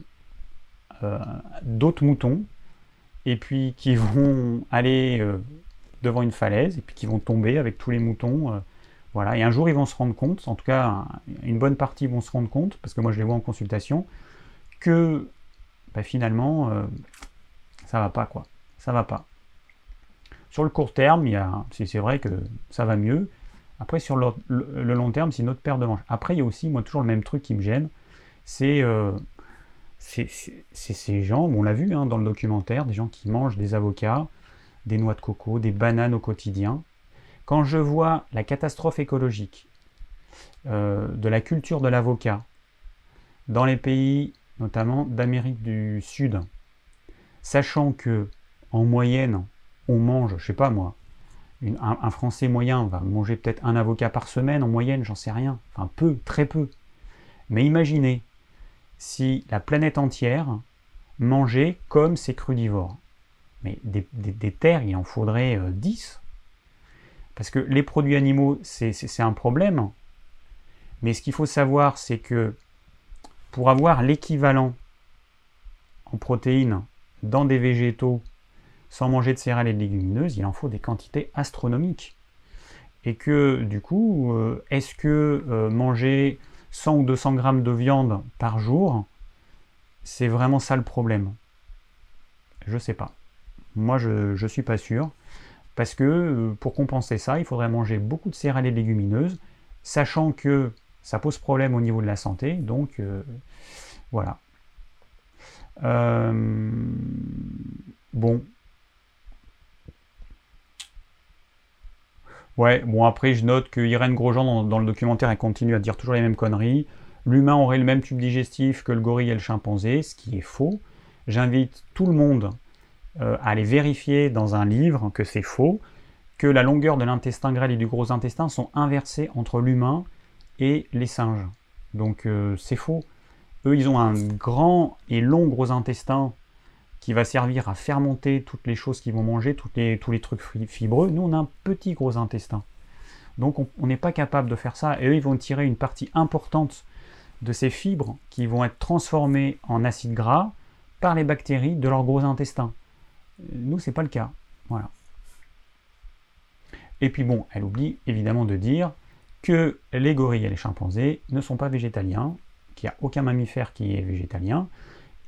euh, d'autres moutons, et puis qui vont aller devant une falaise, et puis qui vont tomber avec tous les moutons voilà, et un jour ils vont se rendre compte, en tout cas une bonne partie vont se rendre compte, parce que moi je les vois en consultation, que bah, finalement euh, ça va pas quoi, ça va pas. Sur le court terme, c'est vrai que ça va mieux. Après sur le, long terme, c'est une autre paire de manches. Après il y a aussi moi toujours le même truc qui me gêne, c'est euh, ces gens, on l'a vu hein, dans le documentaire, des gens qui mangent des avocats, des noix de coco, des bananes au quotidien. Quand je vois la catastrophe écologique euh, de la culture de l'avocat dans les pays notamment d'Amérique du Sud, sachant que en moyenne on mange, je sais pas moi, un, Français moyen va manger peut-être un avocat par semaine en moyenne, j'en sais rien, enfin peu, très peu. Mais imaginez si la planète entière mangeait comme ces crudivores. Mais des, terres, il en faudrait 10 euh, parce que les produits animaux, c'est un problème. Mais ce qu'il faut savoir, c'est que pour avoir l'équivalent en protéines dans des végétaux sans manger de céréales et de légumineuses, il en faut des quantités astronomiques. Et que du coup, euh, est-ce que euh, manger 100 ou 200 grammes de viande par jour, c'est vraiment ça le problème Je sais pas. Moi, je ne suis pas sûr. Parce que euh, pour compenser ça, il faudrait manger beaucoup de céréales et légumineuses, sachant que ça pose problème au niveau de la santé. Donc euh, voilà. Euh, bon. Ouais, bon après je note que Irène Grosjean dans, le documentaire elle continue à dire toujours les mêmes conneries. L'humain aurait le même tube digestif que le gorille et le chimpanzé, ce qui est faux. J'invite tout le monde euh, à aller vérifier dans un livre que c'est faux, que la longueur de l'intestin grêle et du gros intestin sont inversées entre l'humain et les singes. Donc euh, c'est faux. Eux, ils ont un grand et long gros intestin qui va servir à fermenter toutes les choses qu'ils vont manger, tous les trucs fibreux. Nous, on a un petit gros intestin. Donc on n'est pas capable de faire ça. Et eux, ils vont tirer une partie importante de ces fibres qui vont être transformées en acides gras par les bactéries de leur gros intestin. Nous, c'est pas le cas. Voilà. Et puis bon, elle oublie évidemment de dire que les gorilles et les chimpanzés ne sont pas végétaliens, qu'il n'y a aucun mammifère qui est végétalien,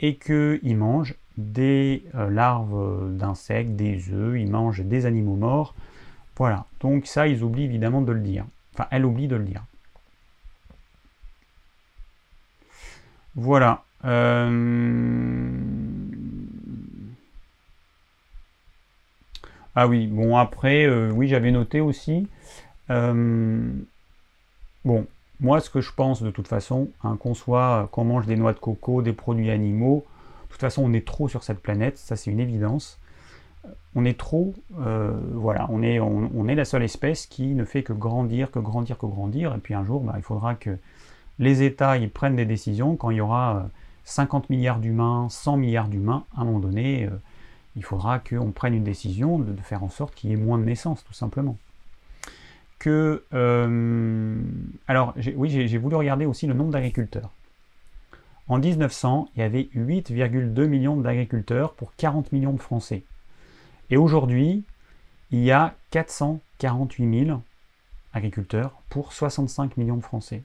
et qu'ils mangent des euh, larves d'insectes, des œufs, ils mangent des animaux morts. Voilà. Donc ça, ils oublient évidemment de le dire. Enfin, elle oublie de le dire. Voilà. Euh... Ah oui, bon après, euh, oui j'avais noté aussi. Bon, moi ce que je pense de toute façon, hein, qu'on soit, qu'on mange des noix de coco, des produits animaux, de toute façon on est trop sur cette planète, ça c'est une évidence. on est trop, euh, voilà, on est, la seule espèce qui ne fait que grandir, que grandir, que grandir, et puis un jour, bah, il faudra que les États prennent des décisions quand il y aura 50 milliards d'humains, 100 milliards d'humains, à un moment donné, il faudra qu'on prenne une décision de, faire en sorte qu'il y ait moins de naissances, tout simplement. Alors, oui, j'ai voulu regarder aussi le nombre d'agriculteurs. En 1900, il y avait 8,2 millions d'agriculteurs pour 40 millions de Français. Et aujourd'hui, il y a 448 000 agriculteurs pour 65 millions de Français.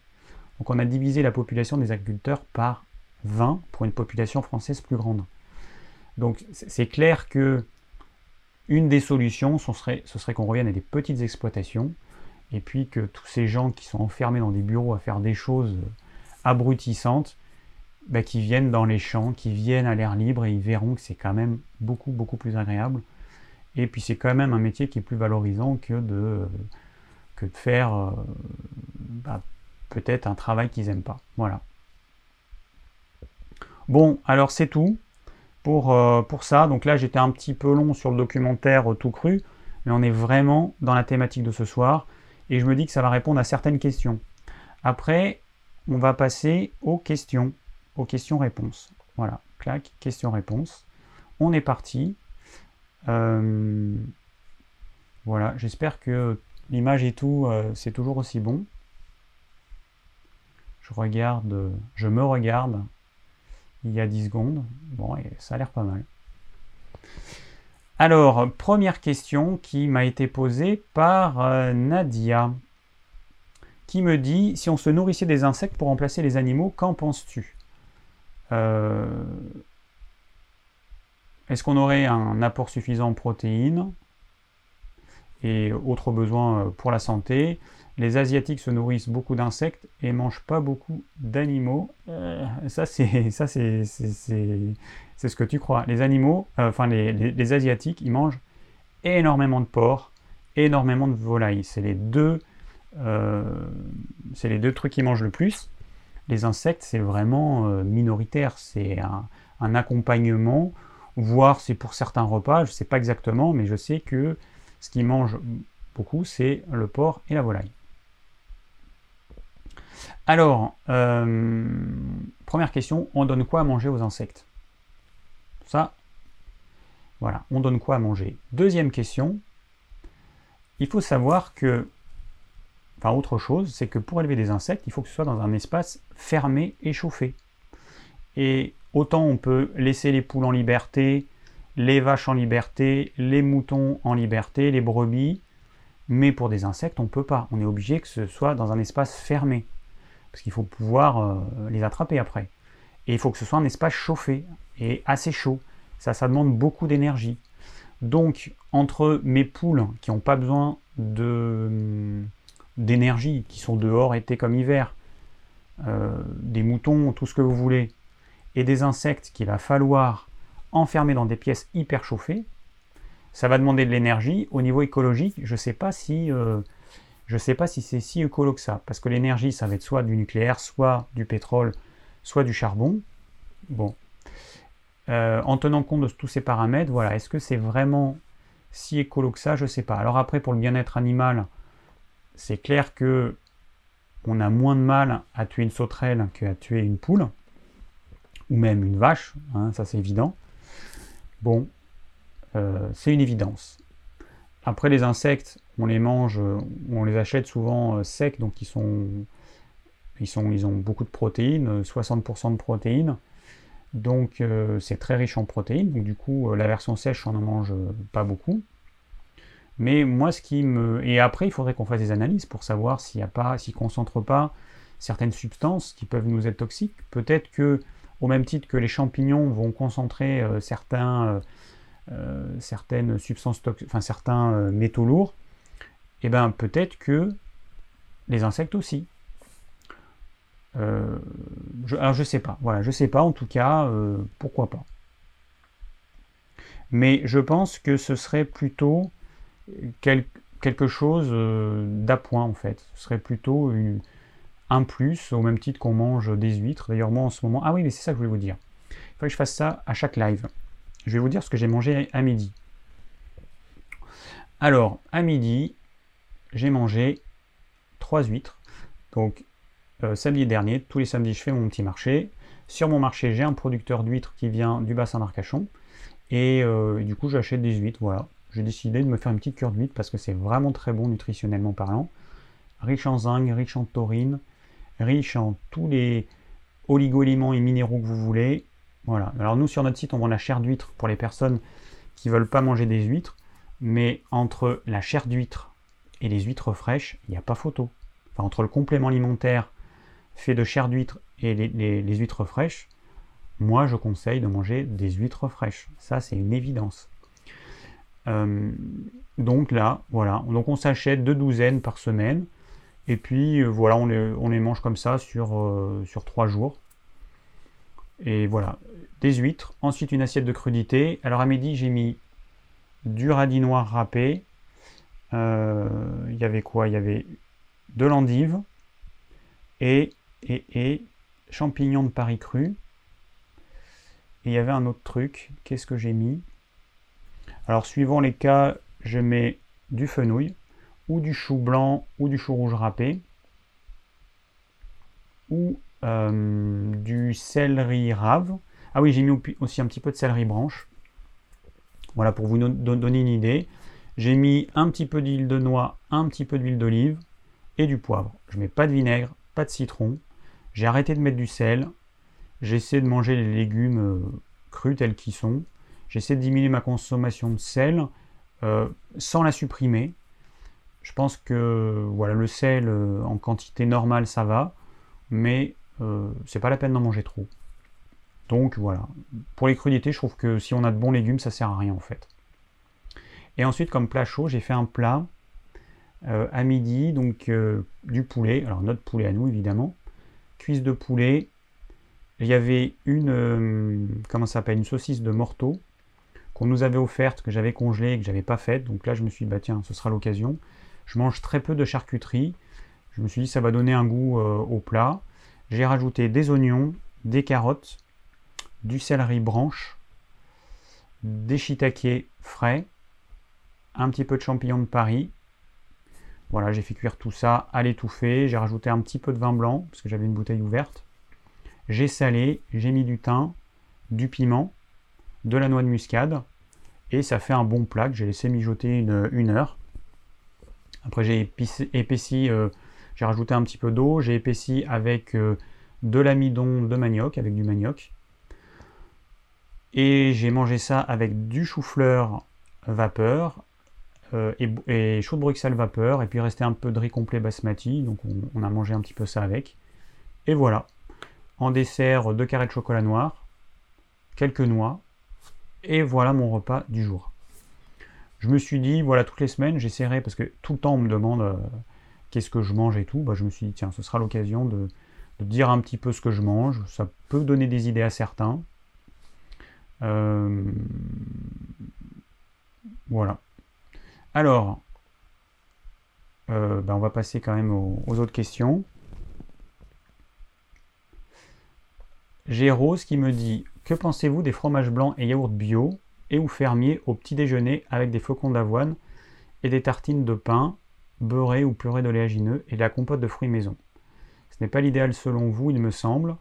Donc on a divisé la population des agriculteurs par 20 pour une population française plus grande. Donc c'est clair que une des solutions, ce serait, ce serait qu'on revienne à des petites exploitations, et puis que tous ces gens qui sont enfermés dans des bureaux à faire des choses abrutissantes, bah, qui viennent dans les champs, qui viennent à l'air libre et ils verront que c'est quand même beaucoup, beaucoup plus agréable. Et puis c'est quand même un métier qui est plus valorisant que de, que de faire euh, bah, peut-être un travail qu'ils n'aiment pas. Voilà. Bon, alors c'est tout pour, euh, pour ça. Donc là, j'étais un petit peu long sur le documentaire euh, tout cru, mais on est vraiment dans la thématique de ce soir. Et je me dis que ça va répondre à certaines questions. Après, on va passer aux questions questions-réponses. Voilà, clac, questions-réponses. On est parti. Euh, voilà, j'espère que l'image et tout, euh, c'est toujours aussi bon. Je regarde, je me regarde il y a 10 secondes. Bon, et ça a l'air pas mal. Alors, première question qui m'a été posée par euh, Nadia, qui me dit, si on se nourrissait des insectes pour remplacer les animaux, qu'en penses-tu? Euh, est-ce qu'on aurait un apport suffisant en protéines et autres besoins euh, pour la santé? Les Asiatiques se nourrissent beaucoup d'insectes et mangent pas beaucoup d'animaux. Euh, ça, c'est ce que tu crois. Les animaux, enfin les, Asiatiques, ils mangent énormément de porc, énormément de volailles. C'est les deux, c'est les deux trucs qu'ils mangent le plus les insectes, c'est vraiment euh, minoritaire. C'est un, accompagnement, voire c'est pour certains repas, je ne sais pas exactement, mais je sais que ce qu'ils mangent beaucoup, c'est le porc et la volaille. Alors, euh, première question, on donne quoi à manger aux insectes? Ça, voilà, on donne quoi à manger? Deuxième question, il faut savoir que enfin autre chose, c'est que pour élever des insectes, il faut que ce soit dans un espace fermé et chauffé. Et autant on peut laisser les poules en liberté, les vaches en liberté, les moutons en liberté, les brebis, mais pour des insectes, on ne peut pas. On est obligé que ce soit dans un espace fermé, parce qu'il faut pouvoir euh, les attraper après. Et il faut que ce soit un espace chauffé et assez chaud. Ça, ça demande beaucoup d'énergie. Donc, entre mes poules qui n'ont pas besoin de d'énergie, qui sont dehors été comme hiver, euh, des moutons, tout ce que vous voulez, et des insectes qu'il va falloir enfermer dans des pièces hyper chauffées, ça va demander de l'énergie. Au niveau écologique, je ne sais pas si, euh, si c'est si écolo que ça, parce que l'énergie, ça va être soit du nucléaire, soit du pétrole, soit du charbon. Bon. Euh, en tenant compte de tous ces paramètres, voilà, est-ce que c'est vraiment si écolo que ça? Je ne sais pas. Alors après, pour le bien-être animal, c'est clair que on a moins de mal à tuer une sauterelle qu'à tuer une poule, ou même une vache, hein, ça c'est évident. Bon, euh, c'est une évidence. Après les insectes, on les mange, on les achète souvent euh, secs, donc ils sont, ils ont beaucoup de protéines, 60% de protéines. Donc euh, c'est très riche en protéines. Donc du coup, la version sèche, on n'en mange pas beaucoup. Mais moi, ce qui me. Et après, il faudrait qu'on fasse des analyses pour savoir s'il n'y a pas, s'il ne concentre pas certaines substances qui peuvent nous être toxiques. Peut-être que, au même titre que les champignons vont concentrer euh, certains, euh, euh, certaines substances toxiques, enfin certains métaux lourds, et eh bien peut-être que les insectes aussi. Je, alors je sais pas, voilà, je sais pas, en tout cas, pourquoi pas. Mais je pense que ce serait plutôt quelque chose euh, d'appoint en fait. Ce serait plutôt un plus, au même titre qu'on mange des huîtres. D'ailleurs, moi en ce moment. Ah oui, mais c'est ça que je voulais vous dire. Il faut que je fasse ça à chaque live. Je vais vous dire ce que j'ai mangé à midi. Alors, à midi, j'ai mangé trois huîtres. Donc, euh, samedi dernier, tous les samedis, je fais mon petit marché. Sur mon marché, j'ai un producteur d'huîtres qui vient du bassin d'Arcachon. Et euh, du coup, j'achète des huîtres. Voilà. J'ai décidé de me faire une petite cure d'huîtres parce que c'est vraiment très bon nutritionnellement parlant. Riche en zinc, riche en taurine, riche en tous les oligo-éléments et minéraux que vous voulez. Voilà. Alors nous, sur notre site, on vend la chair d'huître pour les personnes qui veulent pas manger des huîtres. Mais entre la chair d'huître et les huîtres fraîches, il n'y a pas photo. Enfin, entre le complément alimentaire fait de chair d'huître et les, huîtres fraîches, moi je conseille de manger des huîtres fraîches. Ça, c'est une évidence. Euh, donc là, voilà. Donc on s'achète deux douzaines par semaine. Et puis euh, voilà, on les, mange comme ça sur, euh, sur trois jours. Et voilà, des huîtres. Ensuite, une assiette de crudité. Alors à midi, j'ai mis du radis noir râpé. Il y avait quoi? Il y avait de l'endive et, et, et champignons de Paris cru. Et il y avait un autre truc. Qu'est-ce que j'ai mis? Alors, suivant les cas, je mets du fenouil, ou du chou blanc, ou du chou rouge râpé, ou euh, du céleri rave. Ah oui, j'ai mis aussi un petit peu de céleri branche. Voilà, pour vous donner une idée. J'ai mis un petit peu d'huile de noix, un petit peu d'huile d'olive et du poivre. Je mets pas de vinaigre, pas de citron. J'ai arrêté de mettre du sel. J'essaie de manger les légumes euh, crus tels qu'ils sont. J'essaie de diminuer ma consommation de sel euh, sans la supprimer. Je pense que voilà, le sel euh, en quantité normale ça va, mais c'est pas la peine d'en manger trop. Donc voilà. Pour les crudités, je trouve que si on a de bons légumes, ça sert à rien en fait. Et ensuite, comme plat chaud, j'ai fait un plat euh, à midi, donc euh, du poulet, alors notre poulet à nous évidemment, cuisse de poulet. Il y avait une, euh, comment ça s'appelle, une saucisse de morteau qu'on nous avait offerte, que j'avais congelée et que j'avais pas faite. Donc là, je me suis dit, bah tiens, ce sera l'occasion. Je mange très peu de charcuterie. Je me suis dit, ça va donner un goût au plat. J'ai rajouté des oignons, des carottes, du céleri branche, des shiitake frais, un petit peu de champignons de Paris, voilà, j'ai fait cuire tout ça à l'étouffer. J'ai rajouté un petit peu de vin blanc, parce que j'avais une bouteille ouverte. J'ai salé, j'ai mis du thym, du piment, de la noix de muscade. Et ça fait un bon plat que j'ai laissé mijoter une, heure. Après, j'ai épaissi, euh, j'ai rajouté un petit peu d'eau. J'ai épaissi avec euh, de l'amidon de manioc, avec du manioc. Et j'ai mangé ça avec du chou-fleur vapeur, euh, et, chaud de Bruxelles vapeur, et puis restait un peu de riz complet basmati, donc on, a mangé un petit peu ça avec. Et voilà. En dessert, deux carrés de chocolat noir, quelques noix, et voilà mon repas du jour. Je me suis dit, voilà, toutes les semaines, j'essaierai, parce que tout le temps on me demande euh, qu'est-ce que je mange et tout, bah, je me suis dit, tiens, ce sera l'occasion de, dire un petit peu ce que je mange, ça peut donner des idées à certains. Euh, voilà. Alors, euh, ben, on va passer quand même aux, autres questions. J'ai Rose qui me dit Que pensez-vous des fromages blancs et yaourts bio et ou fermiers au petit déjeuner avec des flocons d'avoine et des tartines de pain beurrées ou purées d'oléagineux et de la compote de fruits maison? Ce n'est pas l'idéal selon vous, il me semble,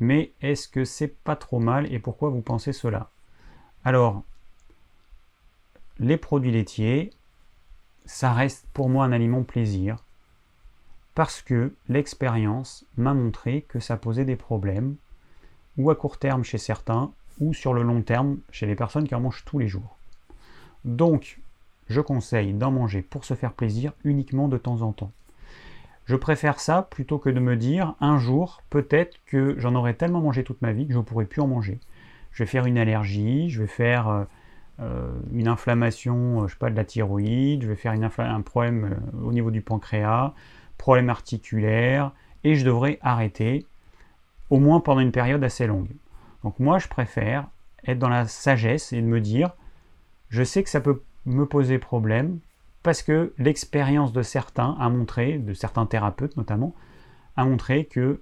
mais est-ce que c'est pas trop mal et pourquoi vous pensez cela? Alors, les produits laitiers, ça reste pour moi un aliment plaisir parce que l'expérience m'a montré que ça posait des problèmes, ou à court terme chez certains, ou sur le long terme chez les personnes qui en mangent tous les jours. Donc, je conseille d'en manger pour se faire plaisir uniquement de temps en temps. Je préfère ça plutôt que de me dire un jour, peut-être que j'en aurais tellement mangé toute ma vie que je ne pourrais plus en manger. Je vais faire une allergie, je vais faire euh, euh, une inflammation, euh, je sais pas, de la thyroïde, je vais faire un problème au niveau du pancréas, problème articulaire, et je devrais arrêter, au moins pendant une période assez longue. Donc moi, je préfère être dans la sagesse et de me dire, je sais que ça peut me poser problème, parce que l'expérience de certains a montré, de certains thérapeutes notamment, a montré que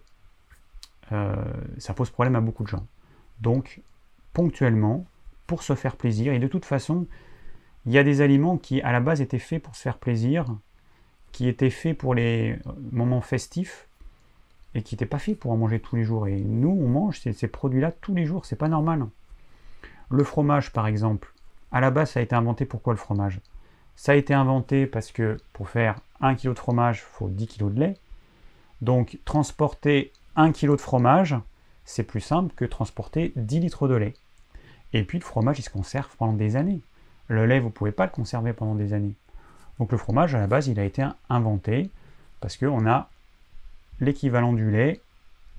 ça pose problème à beaucoup de gens. Donc, ponctuellement, pour se faire plaisir. Et de toute façon, Il y a des aliments qui, à la base, étaient faits pour se faire plaisir, qui étaient faits pour les moments festifs, et qui n'étaient pas faits pour en manger tous les jours. Et nous, on mange ces, ces produits-là tous les jours, c'est pas normal. Le fromage, par exemple, à la base, ça a été inventé pourquoi le fromage? Ça a été inventé parce que pour faire 1 kg de fromage, il faut 10 kg de lait. Donc, transporter 1 kg de fromage, c'est plus simple que transporter 10 litres de lait. Et puis, le fromage, il se conserve pendant des années. Le lait, vous ne pouvez pas le conserver pendant des années. Donc, le fromage, à la base, il a été inventé parce qu'on a l'équivalent du lait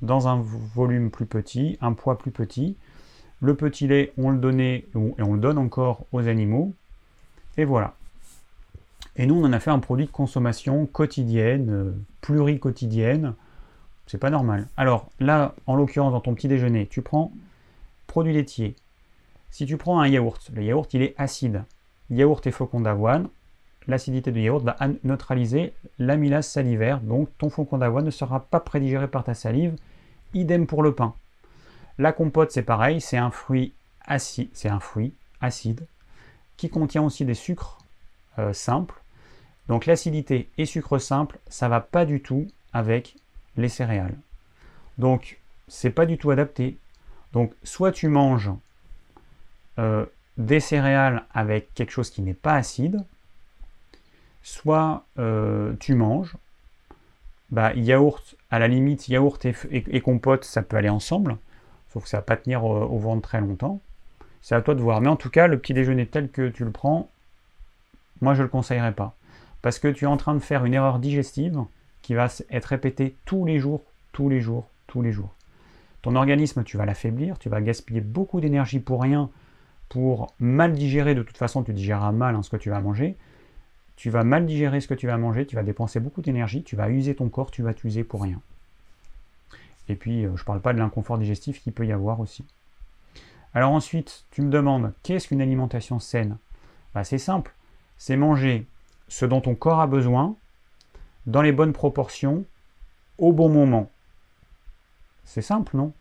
dans un volume plus petit, un poids plus petit. Le petit lait, on le donnait et on le donne encore aux animaux. Et voilà. Et nous, on en a fait un produit de consommation quotidienne, euh, pluriquotidienne. C'est pas normal. Alors là, en l'occurrence, dans ton petit déjeuner, tu prends produit laitier. Si tu prends un yaourt, le yaourt, il est acide. Yaourt et flocons d'avoine, l'acidité du yaourt va neutraliser l'amylase salivaire, donc ton flocon d'avoine ne sera pas prédigéré par ta salive. Idem pour le pain. La compote, c'est pareil, c'est un fruit acide, c'est un fruit acide qui contient aussi des sucres euh, simples. Donc l'acidité et sucre simple, ça va pas du tout avec les céréales. Donc c'est pas du tout adapté. Donc soit tu manges euh, des céréales avec quelque chose qui n'est pas acide, soit euh, tu manges, bah, yaourt, à la limite, yaourt et, compote, ça peut aller ensemble, sauf que ça va pas tenir au, ventre très longtemps. C'est à toi de voir. Mais en tout cas, le petit déjeuner tel que tu le prends, moi je ne le conseillerais pas. Parce que tu es en train de faire une erreur digestive qui va être répétée tous les jours, tous les jours, tous les jours. Ton organisme, tu vas l'affaiblir, tu vas gaspiller beaucoup d'énergie pour rien, pour mal digérer, de toute façon tu digéreras mal hein, ce que tu vas manger, tu vas mal digérer ce que tu vas manger, tu vas dépenser beaucoup d'énergie, tu vas user ton corps, tu vas t'user pour rien. Et puis, euh, je ne parle pas de l'inconfort digestif qu'il peut y avoir aussi. Alors ensuite, tu me demandes, qu'est-ce qu'une alimentation saine? Bah, C'est simple, c'est manger ce dont ton corps a besoin, dans les bonnes proportions, au bon moment. C'est simple, non?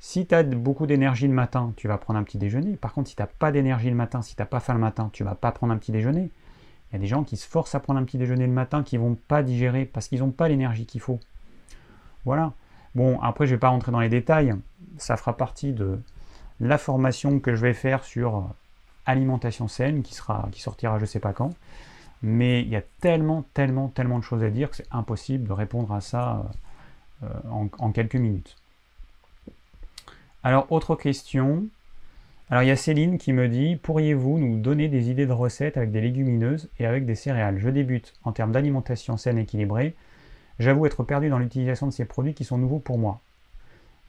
Si tu as beaucoup d'énergie le matin, tu vas prendre un petit déjeuner. Par contre, si tu n'as pas d'énergie le matin, si tu n'as pas faim le matin, tu vas pas prendre un petit déjeuner. Il y a des gens qui se forcent à prendre un petit déjeuner le matin qui vont pas digérer parce qu'ils n'ont pas l'énergie qu'il faut. Voilà. Bon, après, je ne vais pas rentrer dans les détails. Ça fera partie de la formation que je vais faire sur alimentation saine qui, sera, qui sortira je ne sais pas quand. Mais il y a tellement, tellement, tellement de choses à dire que c'est impossible de répondre à ça euh, en, quelques minutes. Alors, autre question. Alors, il y a Céline qui me dit Pourriez-vous nous donner des idées de recettes avec des légumineuses et avec des céréales? Je débute en termes d'alimentation saine et équilibrée. J'avoue être perdu dans l'utilisation de ces produits qui sont nouveaux pour moi.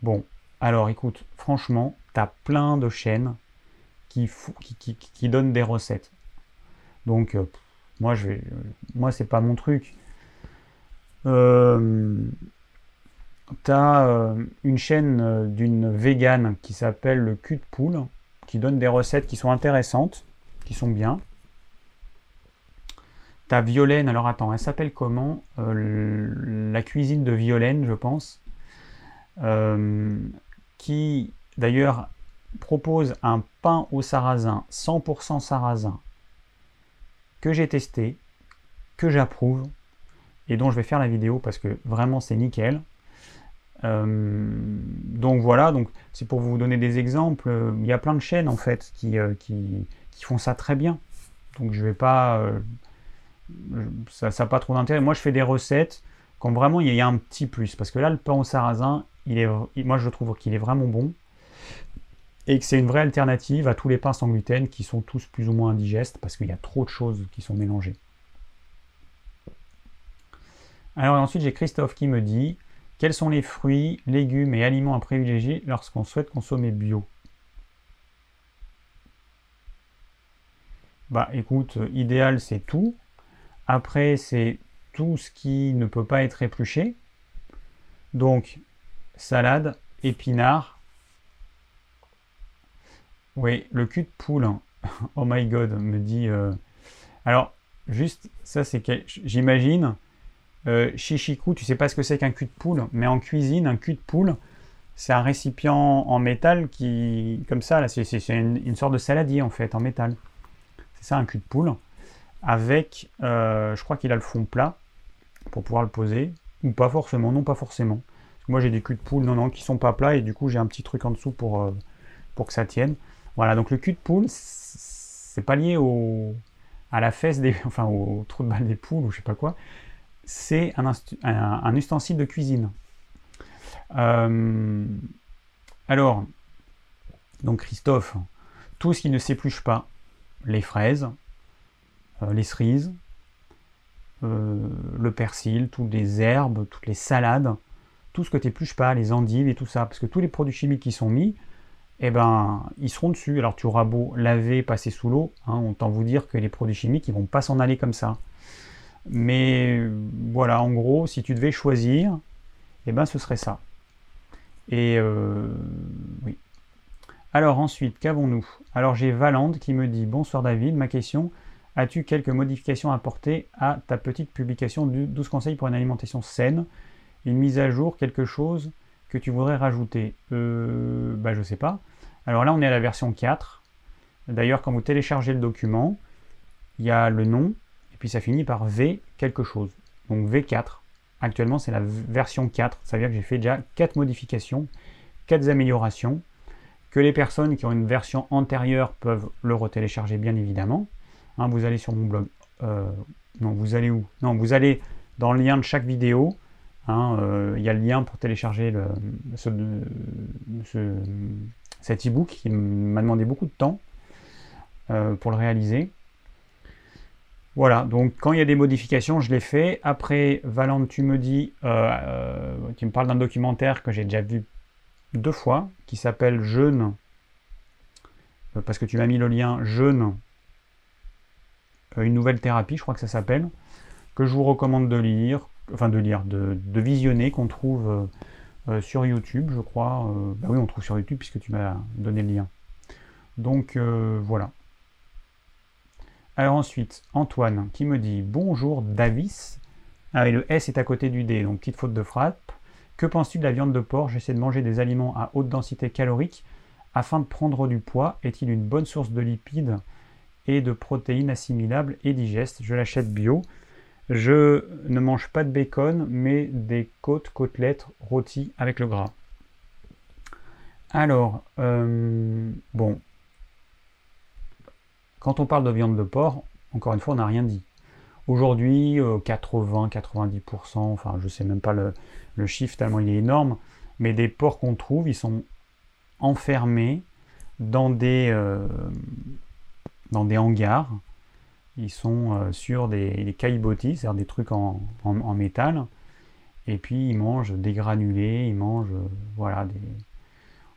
Bon, alors écoute, franchement, tu as plein de chaînes qui, donnent des recettes. Donc, euh, moi, je vais, moi, c'est pas mon truc. Euh, T'as euh, une chaîne euh, d'une végane qui s'appelle le cul de poule, donne des recettes qui sont intéressantes, qui sont bien. T'as Violaine, alors attends, elle s'appelle comment? Euh, La cuisine de Violaine, je pense. qui d'ailleurs propose un pain au sarrasin, 100% sarrasin, que j'ai testé, que j'approuve, et dont je vais faire la vidéo parce que vraiment c'est nickel. Euh, donc voilà, donc c'est pour vous donner des exemples. Il y a plein de chaînes en fait qui, euh, qui, font ça très bien. Donc je vais pas, euh, ça n'a pas trop d'intérêt. Moi je fais des recettes quand vraiment il y a un petit plus, parce que là le pain au sarrasin, il est, moi je trouve qu'il est vraiment bon et que c'est une vraie alternative à tous les pains sans gluten qui sont tous plus ou moins indigestes parce qu'il y a trop de choses qui sont mélangées. Alors ensuite j'ai Christophe qui me dit quels sont les fruits, légumes et aliments à privilégier lorsqu'on souhaite consommer bio? Bah écoute, idéal c'est tout. Après c'est tout ce qui ne peut pas être épluché. Donc salade, épinards, oui, le cul de poule. Hein. oh my god, me dit. Euh, alors, juste, ça c'est que j'imagine. Euh, tu sais pas ce que c'est qu'un cul de poule, mais en cuisine, un cul de poule, c'est un récipient en métal qui, comme ça, là, c'est une, sorte de saladier en fait, en métal. C'est ça un cul de poule. Avec, euh, je crois qu'il a le fond plat pour pouvoir le poser. Ou pas forcément, non pas forcément. moi j'ai des culs de poule, non, non, qui sont pas plats et du coup j'ai un petit truc en dessous pour, euh, pour que ça tienne. Voilà, donc le cul de poule, c'est pas lié au, à la fesse des, enfin au trou de balle des poules ou je sais pas quoi. C'est un, ustensile de cuisine. Euh, alors, donc Christophe, tout ce qui ne s'épluche pas, les fraises, euh, les cerises, euh, le persil, toutes les herbes, toutes les salades, tout ce que tu n'épluches pas, les endives et tout ça, parce que tous les produits chimiques qui sont mis, eh ben, ils seront dessus. Alors tu auras beau laver, passer sous l'eau, hein, autant vous dire que les produits chimiques, ils vont pas s'en aller comme ça. Mais voilà, en gros, si tu devais choisir, eh ben, ce serait ça. Et euh, oui. Alors ensuite, qu'avons-nous? Alors j'ai Valande qui me dit Bonsoir David, ma question As-tu quelques modifications à apporter à ta petite publication du 12 conseils pour une alimentation saine? Une mise à jour, quelque chose que tu voudrais rajouter? Euh, bah, Je sais pas. Alors là, on est à la version 4. D'ailleurs, quand vous téléchargez le document, il y a le nom, puis ça finit par V quelque chose. Donc V4. Actuellement, c'est la version 4. Ça veut dire que j'ai fait déjà 4 modifications, 4 améliorations, que les personnes qui ont une version antérieure peuvent le retélécharger, bien évidemment. Hein, vous allez sur mon blog. Euh, non, vous allez où? Non, vous allez dans le lien de chaque vidéo. Hein, euh, il y a le lien pour télécharger cet e-book qui m'a demandé beaucoup de temps euh, pour le réaliser. Voilà, donc quand il y a des modifications, je les fais. Après, Valente, tu me dis, euh, euh, tu me parles d'un documentaire que j'ai déjà vu deux fois, qui s'appelle Jeûne, parce que tu m'as mis le lien Jeûne, une nouvelle thérapie, je crois que ça s'appelle, que je vous recommande de lire, enfin de lire, de, visionner, qu'on trouve euh, sur YouTube, je crois. Euh, bah oui, on trouve sur YouTube puisque tu m'as donné le lien. Donc euh, voilà. Alors ensuite, Antoine qui me dit Bonjour Davis. Ah, et le S est à côté du D, donc petite faute de frappe. Que penses-tu de la viande de porc? J'essaie de manger des aliments à haute densité calorique afin de prendre du poids. Est-il une bonne source de lipides et de protéines assimilables et digestes? Je l'achète bio. Je ne mange pas de bacon, mais des côtes, côtelettes rôties avec le gras. Alors, euh, bon, quand on parle de viande de porc, encore une fois, on n'a rien dit. Aujourd'hui, 80-90%, euh, enfin je ne sais même pas le, chiffre tellement il est énorme, mais des porcs qu'on trouve, ils sont enfermés dans des, euh, dans des hangars ils sont euh, sur des, des c'est-à-dire des trucs en, métal. Et puis ils mangent des granulés, ils mangent voilà.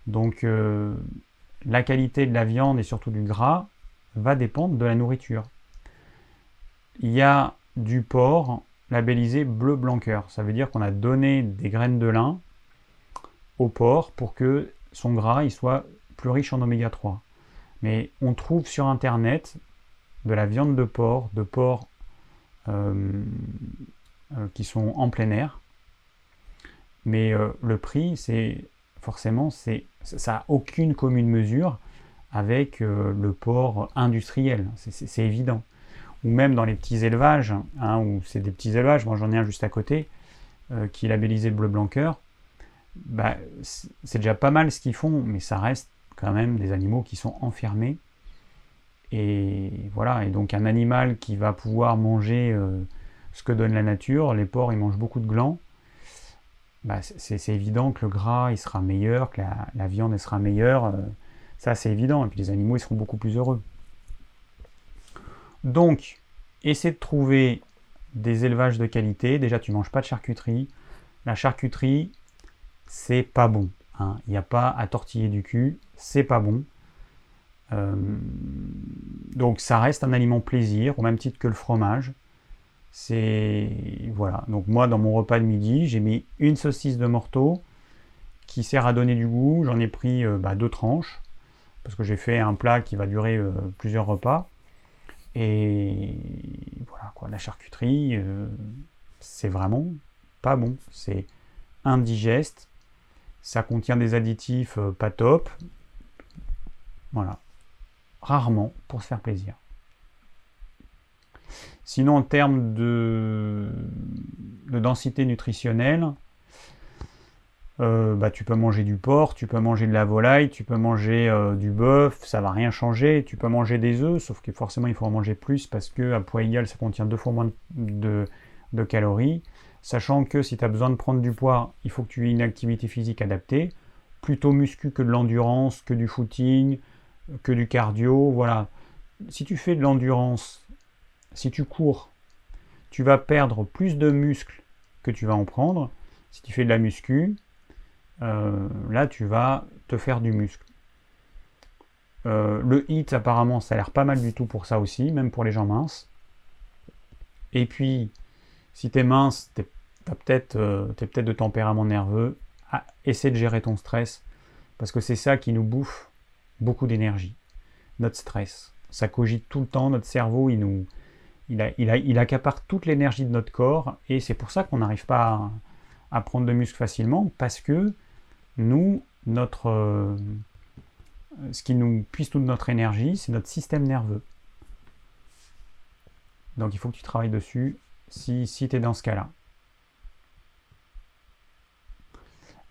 Donc la qualité de la viande et surtout du gras va dépendre de la nourriture. Il y a du porc labellisé bleu blanc cœur. Ça veut dire qu'on a donné des graines de lin au porc pour que son gras il soit plus riche en oméga 3. Mais on trouve sur internet de la viande de porc, de porc euh, euh, qui sont en plein air. Mais euh, le prix, c'est forcément, c'est, ça n'a aucune commune mesure avec le porc industriel, c'est, évident. Ou même dans les petits élevages, hein, où c'est des petits élevages, moi j'en ai un juste à côté, qui est labellisé bleu blanc cœur, bah, c'est déjà pas mal ce qu'ils font, mais ça reste quand même des animaux qui sont enfermés. Et voilà, et donc un animal qui va pouvoir manger euh, ce que donne la nature, les porcs ils mangent beaucoup de glands, bah, c'est évident que le gras il sera meilleur, que la, viande elle sera meilleure, euh, ça c'est évident, et puis les animaux ils seront beaucoup plus heureux. Donc, essaie de trouver des élevages de qualité, déjà tu manges pas de charcuterie, la charcuterie c'est pas bon, hein. il n'y a pas à tortiller du cul, c'est pas bon. Euh, donc ça reste un aliment plaisir, au même titre que le fromage. C'est voilà. Donc moi, dans mon repas de midi, j'ai mis une saucisse de morteau qui sert à donner du goût. J'en ai pris euh, bah, deux tranches parce que j'ai fait un plat qui va durer euh, plusieurs repas. Et voilà quoi, la charcuterie, c'est vraiment pas bon. C'est indigeste. Ça contient des additifs pas top. Voilà rarement pour se faire plaisir. Sinon, en termes de densité nutritionnelle, euh, bah, tu peux manger du porc, tu peux manger de la volaille, tu peux manger euh, du bœuf, ça va rien changer. Tu peux manger des œufs, sauf que forcément il faut en manger plus parce que à poids égal ça contient deux fois moins de, calories. Sachant que si tu as besoin de prendre du poids, il faut que tu aies une activité physique adaptée, plutôt muscu que de l'endurance, que du footing, que du cardio. Voilà. Si tu fais de l'endurance, si tu cours, tu vas perdre plus de muscles que tu vas en prendre. Si tu fais de la muscu, euh, là tu vas te faire du muscle. Euh, le hit apparemment ça a l'air pas mal du tout pour ça aussi, même pour les gens minces. Et puis si tu es mince, tu es peut-être euh, peut de tempérament nerveux, ah, essaie de gérer ton stress, parce que c'est ça qui nous bouffe beaucoup d'énergie, notre stress. Ça cogite tout le temps, notre cerveau, il nous, il, a, il, a, il accapare toute l'énergie de notre corps, et c'est pour ça qu'on n'arrive pas à, à, prendre de muscle facilement, parce que nous, notre, euh, ce qui nous puise toute notre énergie, c'est notre système nerveux. Donc il faut que tu travailles dessus si, si tu es dans ce cas-là.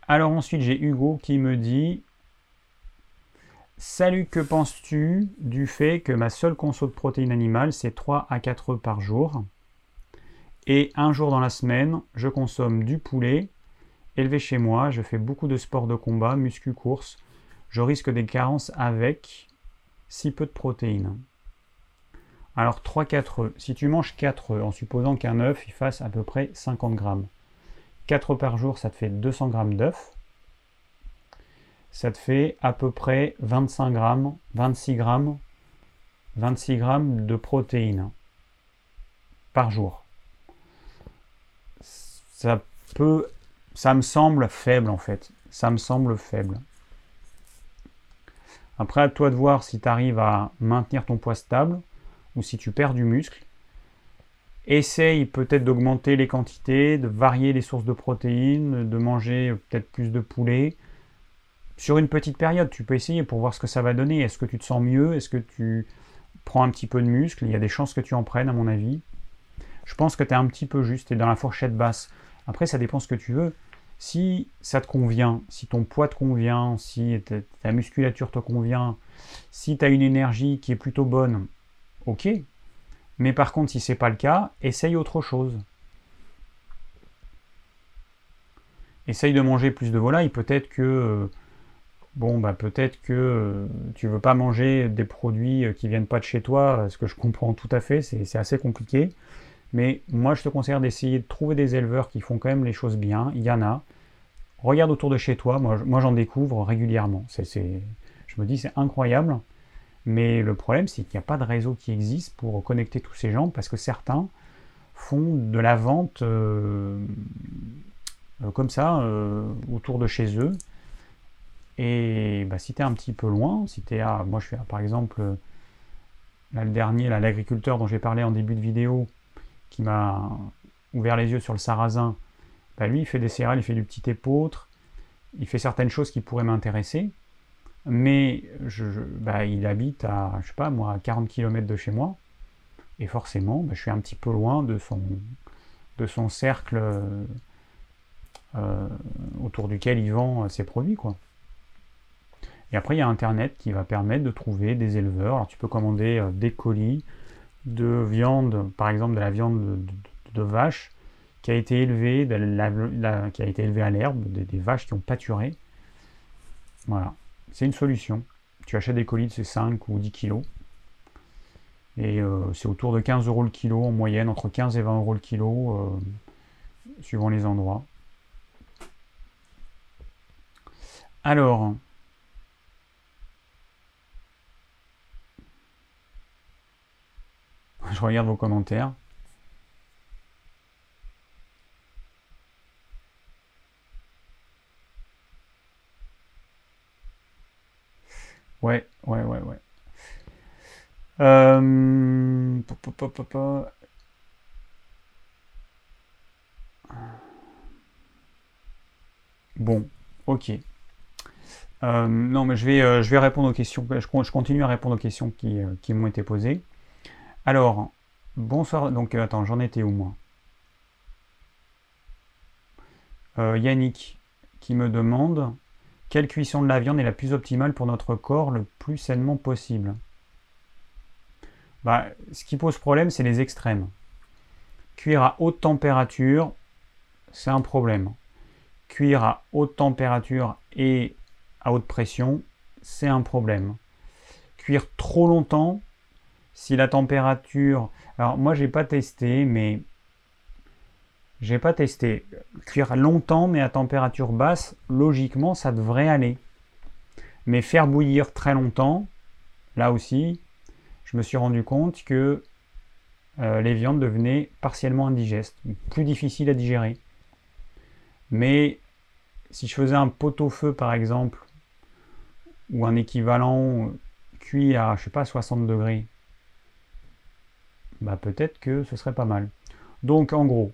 Alors ensuite, j'ai Hugo qui me dit Salut, que penses-tu du fait que ma seule conso de protéines animales, c'est 3 à 4 œufs par jour? Et un jour dans la semaine, je consomme du poulet, Élevé chez moi, je fais beaucoup de sports de combat, muscu, course. Je risque des carences avec si peu de protéines. Alors 3-4 œufs. Si tu manges 4 œufs, en supposant qu'un œuf il fasse à peu près 50 grammes. 4 œufs par jour, ça te fait 200 grammes d'œufs. Ça te fait à peu près 25 grammes, 26 grammes, 26 grammes de protéines par jour. Ça peut ça me semble faible en fait. Ça me semble faible. Après, à toi de voir si tu arrives à maintenir ton poids stable ou si tu perds du muscle. Essaye peut-être d'augmenter les quantités, de varier les sources de protéines, de manger peut-être plus de poulet. Sur une petite période, tu peux essayer pour voir ce que ça va donner. Est-ce que tu te sens mieux? Est-ce que tu prends un petit peu de muscle? Il y a des chances que tu en prennes, à mon avis. Je pense que tu es un petit peu juste, es dans la fourchette basse. Après, ça dépend ce que tu veux. Si ça te convient, si ton poids te convient, si ta musculature te convient, si tu as une énergie qui est plutôt bonne, ok. Mais par contre, si c'est pas le cas, essaye autre chose. Essaye de manger plus de volaille. Peut-être que euh, bon bah peut-être que euh, tu veux pas manger des produits qui viennent pas de chez toi, ce que je comprends tout à fait, c'est assez compliqué. Mais moi, je te conseille d'essayer de trouver des éleveurs qui font quand même les choses bien. Il y en a. Regarde autour de chez toi. Moi, j'en découvre régulièrement. Je me dis, c'est incroyable. Mais le problème, c'est qu'il n'y a pas de réseau qui existe pour connecter tous ces gens parce que certains font de la vente euh, euh, comme ça euh, autour de chez eux. Et bah, si tu es un petit peu loin, si tu es à. Moi, je suis à, par exemple, là, le dernier, l'agriculteur dont j'ai parlé en début de vidéo, qui m'a ouvert les yeux sur le sarrasin, bah, lui, il fait des céréales, il fait du petit épeautre, il fait certaines choses qui pourraient m'intéresser, mais je, bah, il habite à, je sais pas, moi, à 40 km de chez moi, et forcément, bah, je suis un petit peu loin de son, cercle euh, autour duquel il vend ses produits, quoi. Et après, il y a Internet qui va permettre de trouver des éleveurs. Alors, tu peux commander euh, des colis, de viande, par exemple de la viande de, vache, qui a été élevée, qui a été élevée à l'herbe, des, vaches qui ont pâturé. Voilà, c'est une solution. Tu achètes des colis de ces 5 ou 10 kilos. Et euh, c'est autour de 15 euros le kilo en moyenne, entre 15 et 20 euros le kilo, euh, suivant les endroits. Alors, Je regarde vos commentaires. Ouais, ouais, ouais, ouais. Euh, bon, ok. Euh, non, mais je vais, euh, je vais répondre aux questions. Je, continue à répondre aux questions qui m'ont été posées. Alors, Bonsoir. Donc, euh, attends, j'en étais où moi? Euh, Yannick qui me demande quelle cuisson de la viande est la plus optimale pour notre corps le plus sainement possible? Bah, ce qui pose problème, c'est les extrêmes. Cuire à haute température, c'est un problème. Cuire à haute température et à haute pression, c'est un problème. Cuire trop longtemps, si la température... Alors moi j'ai pas testé, mais j'ai pas testé. Cuire longtemps mais à température basse, logiquement ça devrait aller. Mais faire bouillir très longtemps, là aussi, je me suis rendu compte que euh, les viandes devenaient partiellement indigestes, plus difficiles à digérer. Mais si je faisais un pot-au-feu par exemple, ou un équivalent cuit à, je sais pas, 60 degrés, bah peut-être que ce serait pas mal. Donc en gros,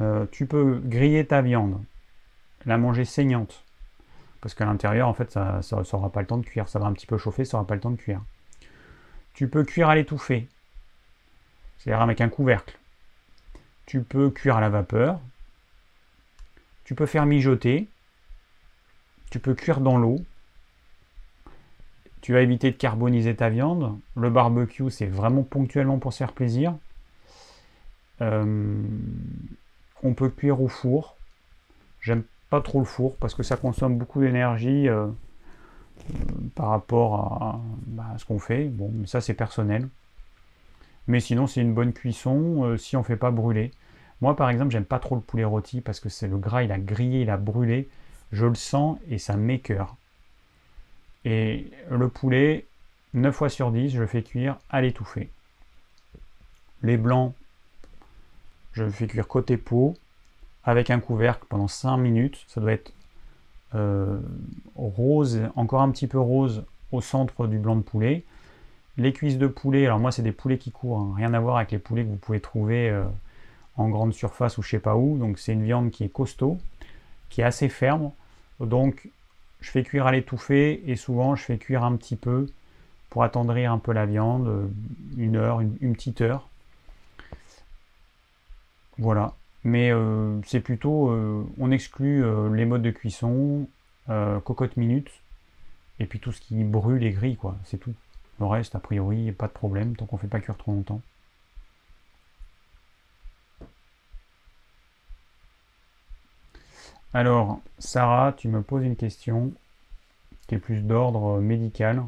euh, tu peux griller ta viande, la manger saignante, parce qu'à l'intérieur, en fait, ça n'aura pas le temps de cuire. Ça va un petit peu chauffer, ça n'aura pas le temps de cuire. Tu peux cuire à l'étouffée, c'est-à-dire avec un couvercle. Tu peux cuire à la vapeur. Tu peux faire mijoter. Tu peux cuire dans l'eau. Tu vas éviter de carboniser ta viande. Le barbecue, c'est vraiment ponctuellement pour se faire plaisir. Euh, on peut cuire au four. J'aime pas trop le four parce que ça consomme beaucoup d'énergie euh, euh, par rapport bah, à, ce qu'on fait. Bon, ça c'est personnel. Mais sinon c'est une bonne cuisson si on ne fait pas brûler. Moi par exemple j'aime pas trop le poulet rôti parce que c'est le gras, il a grillé, il a brûlé. Je le sens et ça m'écœure. Et le poulet, 9 fois sur 10, je le fais cuire à l'étouffée. Les blancs, je le fais cuire côté peau avec un couvercle pendant 5 minutes. Ça doit être euh, rose, encore un petit peu rose au centre du blanc de poulet. Les cuisses de poulet, alors moi c'est des poulets qui courent, hein. rien à voir avec les poulets que vous pouvez trouver euh, en grande surface ou je sais pas où. Donc c'est une viande qui est costaud, qui est assez ferme. Donc je fais cuire à l'étouffée et souvent je fais cuire un petit peu pour attendrir un peu la viande, euh, une heure, une petite heure. Voilà. Mais euh, c'est plutôt, euh, on exclut les modes de cuisson, cocotte minute, et puis tout ce qui brûle et grille, quoi. C'est tout. Le reste, a priori, pas de problème, tant qu'on ne fait pas cuire trop longtemps. Alors, Sarah, tu me poses une question qui est plus d'ordre médical.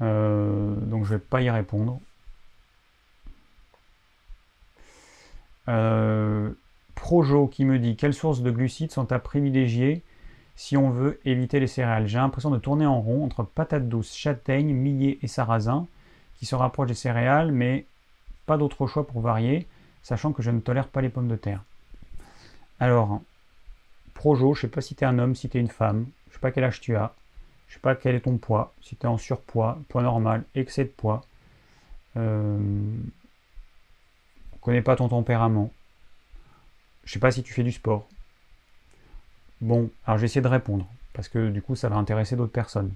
donc je ne vais pas y répondre. Euh, Projo qui me dit quelles sources de glucides sont à privilégier si on veut éviter les céréales? J'ai l'impression de tourner en rond entre patates douces, châtaignes, millet et sarrasin qui se rapprochent des céréales, mais pas d'autre choix pour varier, sachant que je ne tolère pas les pommes de terre. Alors, Projo, je sais pas si tu un homme, si tu une femme, je sais pas quel âge tu as, je sais pas quel est ton poids, si tu en surpoids, poids normal, excès de poids. Euh, connais pas ton tempérament. Je sais pas si tu fais du sport. Bon, alors je vais essayer de répondre, parce que du coup ça va intéresser d'autres personnes.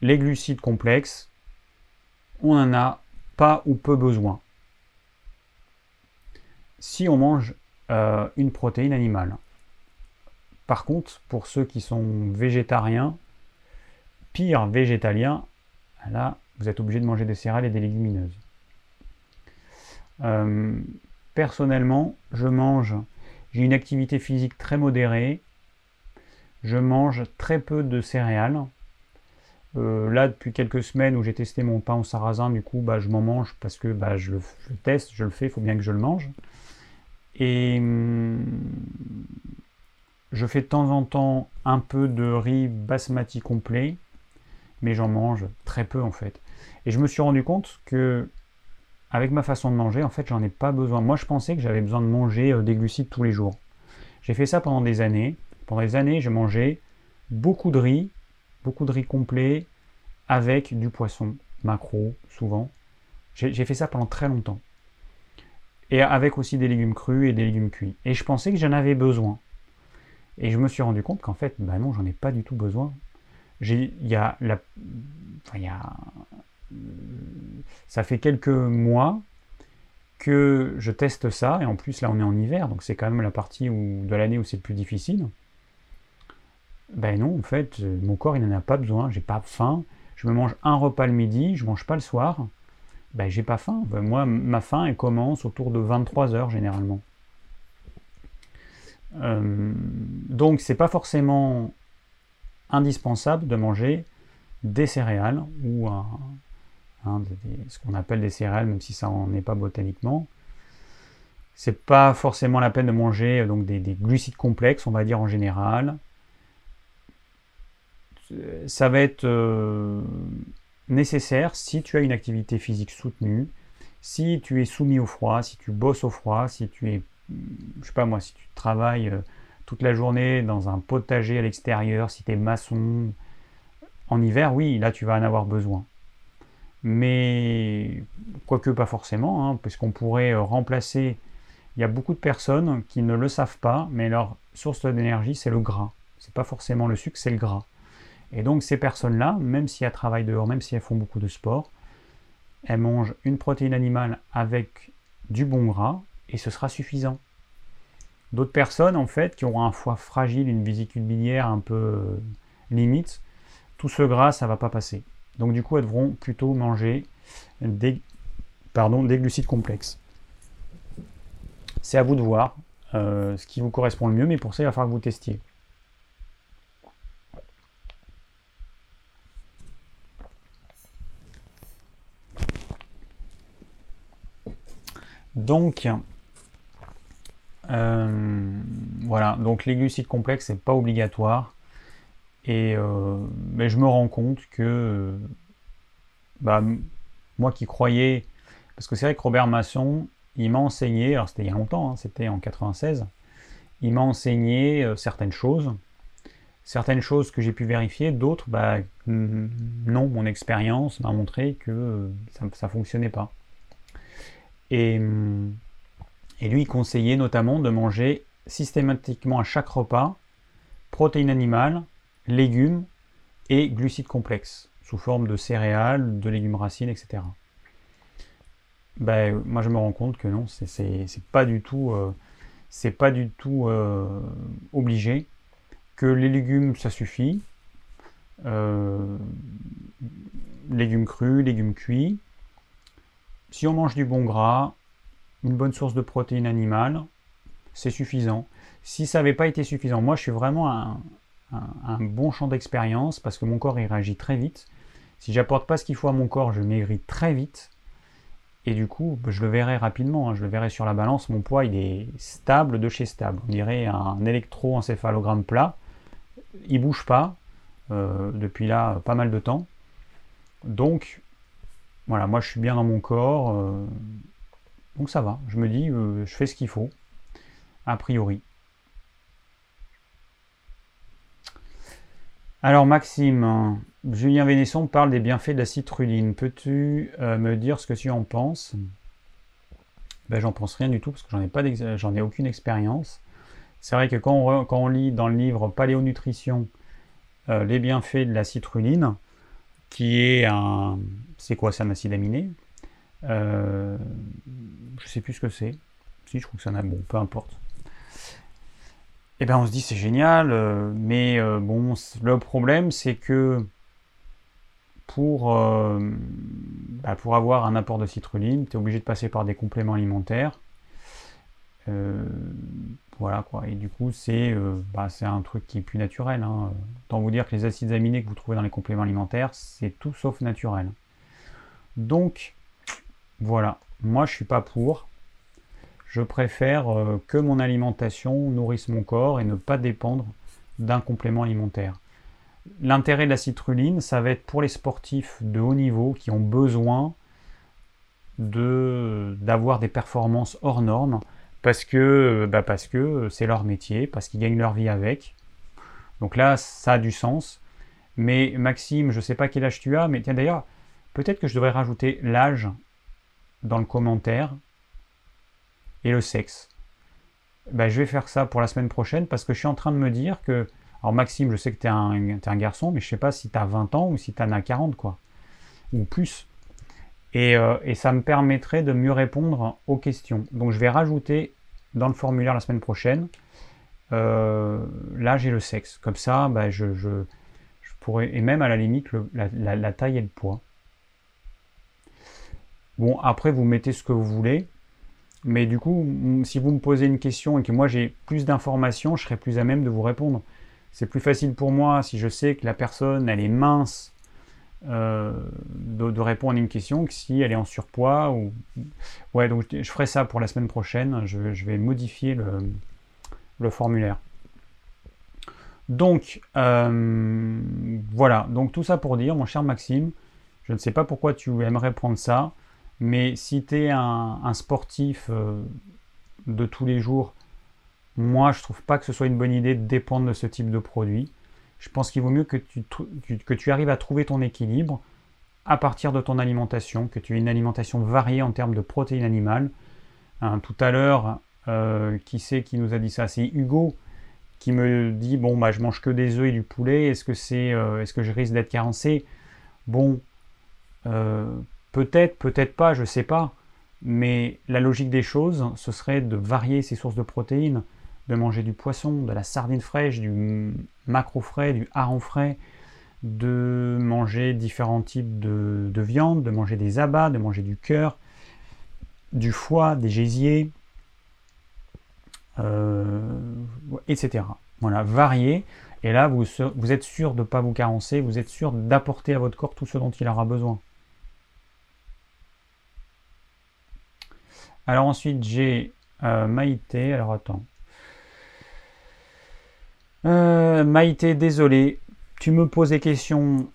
Les glucides complexes, on en a pas ou peu besoin. Si on mange euh, une protéine animale. Par contre, pour ceux qui sont végétariens, pire végétaliens, là, vous êtes obligé de manger des céréales et des légumineuses. Euh, personnellement, je mange, j'ai une activité physique très modérée, je mange très peu de céréales. Euh, là, depuis quelques semaines où j'ai testé mon pain au sarrasin, du coup, bah, je m'en mange parce que bah, je, le, teste, je le fais, il faut bien que je le mange. Et hum, je fais de temps en temps un peu de riz basmati complet, mais j'en mange très peu en fait. Et je me suis rendu compte que avec ma façon de manger, en fait, j'en ai pas besoin. Moi, je pensais que j'avais besoin de manger euh, des glucides tous les jours. J'ai fait ça pendant des années. Pendant des années, j'ai mangé beaucoup de riz, beaucoup de riz complet, avec du poisson, macro, souvent. J'ai fait ça pendant très longtemps. Et avec aussi des légumes crus et des légumes cuits. Et je pensais que j'en avais besoin. Et je me suis rendu compte qu'en fait, bah non, j'en ai pas du tout besoin. Y, ça fait quelques mois que je teste ça, et en plus là on est en hiver, donc c'est quand même la partie où, de l'année où c'est le plus difficile. Ben non, en fait, mon corps il n'en a pas besoin, j'ai pas faim, je me mange un repas le midi, je mange pas le soir, ben j'ai pas faim. Ben, moi, ma faim elle commence autour de 23 heures généralement. Euh, donc c'est pas forcément indispensable de manger des céréales ou ce qu'on appelle des céréales, même si ça n'en est pas botaniquement. C'est pas forcément la peine de manger donc des, glucides complexes, on va dire en général. Ça va être euh, nécessaire si tu as une activité physique soutenue, si tu es soumis au froid, si tu bosses au froid, si tu es, pas moi, si tu travailles euh, toute la journée dans un potager à l'extérieur, si tu es maçon, en hiver, oui, là tu vas en avoir besoin. Mais quoique pas forcément, hein, puisqu'on pourrait euh, remplacer. Il y a beaucoup de personnes qui ne le savent pas, mais leur source d'énergie, c'est le gras. C'est pas forcément le sucre, c'est le gras. Et donc ces personnes-là, même si elles travaillent dehors, même si elles font beaucoup de sport, elles mangent une protéine animale avec du bon gras et ce sera suffisant. D'autres personnes, en fait, qui auront un foie fragile, une vésicule biliaire un peu euh, limite, tout ce gras, ça va pas passer. Donc du coup, elles devront plutôt manger des, pardon, des glucides complexes. C'est à vous de voir euh, ce qui vous correspond le mieux, mais pour ça, il va falloir que vous testiez. Donc, euh, voilà, donc les glucides complexes, pas obligatoire. Et euh, mais je me rends compte que bah, moi qui croyais, parce que c'est vrai que Robert Masson, il m'a enseigné, alors c'était il y a longtemps, hein, c'était en 96, il m'a enseigné euh, certaines choses, certaines choses que j'ai pu vérifier, d'autres, bah, non, mon expérience m'a montré que ça ne fonctionnait pas. Et, lui, il conseillait notamment de manger systématiquement à chaque repas protéines animales, légumes et glucides complexes, sous forme de céréales, de légumes racines, etc. Ben, moi je me rends compte que non, c'est pas du tout, euh, pas du tout euh, obligé, que les légumes ça suffit, euh, légumes crus, légumes cuits. Si on mange du bon gras, une bonne source de protéines animales, c'est suffisant. Si ça n'avait pas été suffisant, moi je suis vraiment un, bon champ d'expérience parce que mon corps il réagit très vite. Si j'apporte pas ce qu'il faut à mon corps, je maigris très vite. Et du coup, je le verrai rapidement, hein. je le verrai sur la balance, mon poids il est stable de chez stable. On dirait un électroencéphalogramme plat. Il bouge pas euh, depuis là pas mal de temps. Donc voilà, moi je suis bien dans mon corps. Euh, donc ça va, je me dis, euh, je fais ce qu'il faut, a priori. Alors Maxime, Julien Vénesson parle des bienfaits de la citruline. Peux-tu euh, me dire ce que tu en penses? Ben, J'en pense rien du tout parce que j'en ai, ai aucune expérience. C'est vrai que quand on, lit dans le livre Paléonutrition les bienfaits de la citruline, qui est un... C'est quoi C'est un acide aminé? Euh, je sais plus ce que c'est. Si, je trouve que ça n'a bon, peu importe. Eh bien on se dit c'est génial, euh, mais euh, bon, le problème c'est que pour, bah, pour avoir un apport de citrulline, tu es obligé de passer par des compléments alimentaires. Voilà quoi, et du coup c'est bah, un truc qui est plus naturel. Hein. Tant vous dire que les acides aminés que vous trouvez dans les compléments alimentaires, c'est tout sauf naturel. Donc, voilà, moi je suis pas pour. Je préfère euh, que mon alimentation nourrisse mon corps et ne pas dépendre d'un complément alimentaire. L'intérêt de la citruline, ça va être pour les sportifs de haut niveau qui ont besoin d'avoir des performances hors normes parce que bah parce que c'est leur métier, parce qu'ils gagnent leur vie avec. Donc là, ça a du sens. Mais Maxime, je ne sais pas quel âge tu as, mais tiens d'ailleurs, peut-être que je devrais rajouter l'âge dans le commentaire et le sexe. Ben, je vais faire ça pour la semaine prochaine parce que je suis en train de me dire que. Alors, Maxime, je sais que tu es, un garçon, mais je sais pas si tu as 20 ans ou si tu en as 40, quoi. Ou plus. Et, et, ça me permettrait de mieux répondre aux questions. Donc je vais rajouter dans le formulaire la semaine prochaine l'âge et le sexe. Comme ça, bah, je, pourrais, et même à la limite, la, taille et le poids. Bon, après, vous mettez ce que vous voulez. Mais du coup, si vous me posez une question et que moi j'ai plus d'informations, je serai plus à même de vous répondre. C'est plus facile pour moi si je sais que la personne elle est mince euh, de, répondre à une question que si elle est en surpoids ou ouais donc je ferai ça pour la semaine prochaine. Je, vais modifier le, formulaire. Donc euh, voilà donc tout ça pour dire mon cher Maxime, je ne sais pas pourquoi tu aimerais prendre ça. Mais si tu es un, sportif euh, de tous les jours, moi je trouve pas que ce soit une bonne idée de dépendre de ce type de produit. Je pense qu'il vaut mieux que tu, arrives à trouver ton équilibre à partir de ton alimentation, que tu aies une alimentation variée en termes de protéines animales. Hein, tout à l'heure, euh, qui c'est qui nous a dit ça? C'est Hugo qui me dit bon bah je mange que des œufs et du poulet. Est-ce que c'est euh, est-ce que je risque d'être carencé? Bon, Peut-être, peut-être pas, je ne sais pas. Mais la logique des choses, ce serait de varier ses sources de protéines, de manger du poisson, de la sardine fraîche, du macro frais, du hareng frais, de manger différents types de, de viande, de manger des abats, de manger du cœur, du foie, des gésiers, euh, etc. Voilà, varier. Et là, vous, vous êtes sûr de ne pas vous carencer, vous êtes sûr d'apporter à votre corps tout ce dont il aura besoin. Alors ensuite, j'ai euh, Maïté. Alors attends. Euh, Maïté, désolé. Tu me poses des questions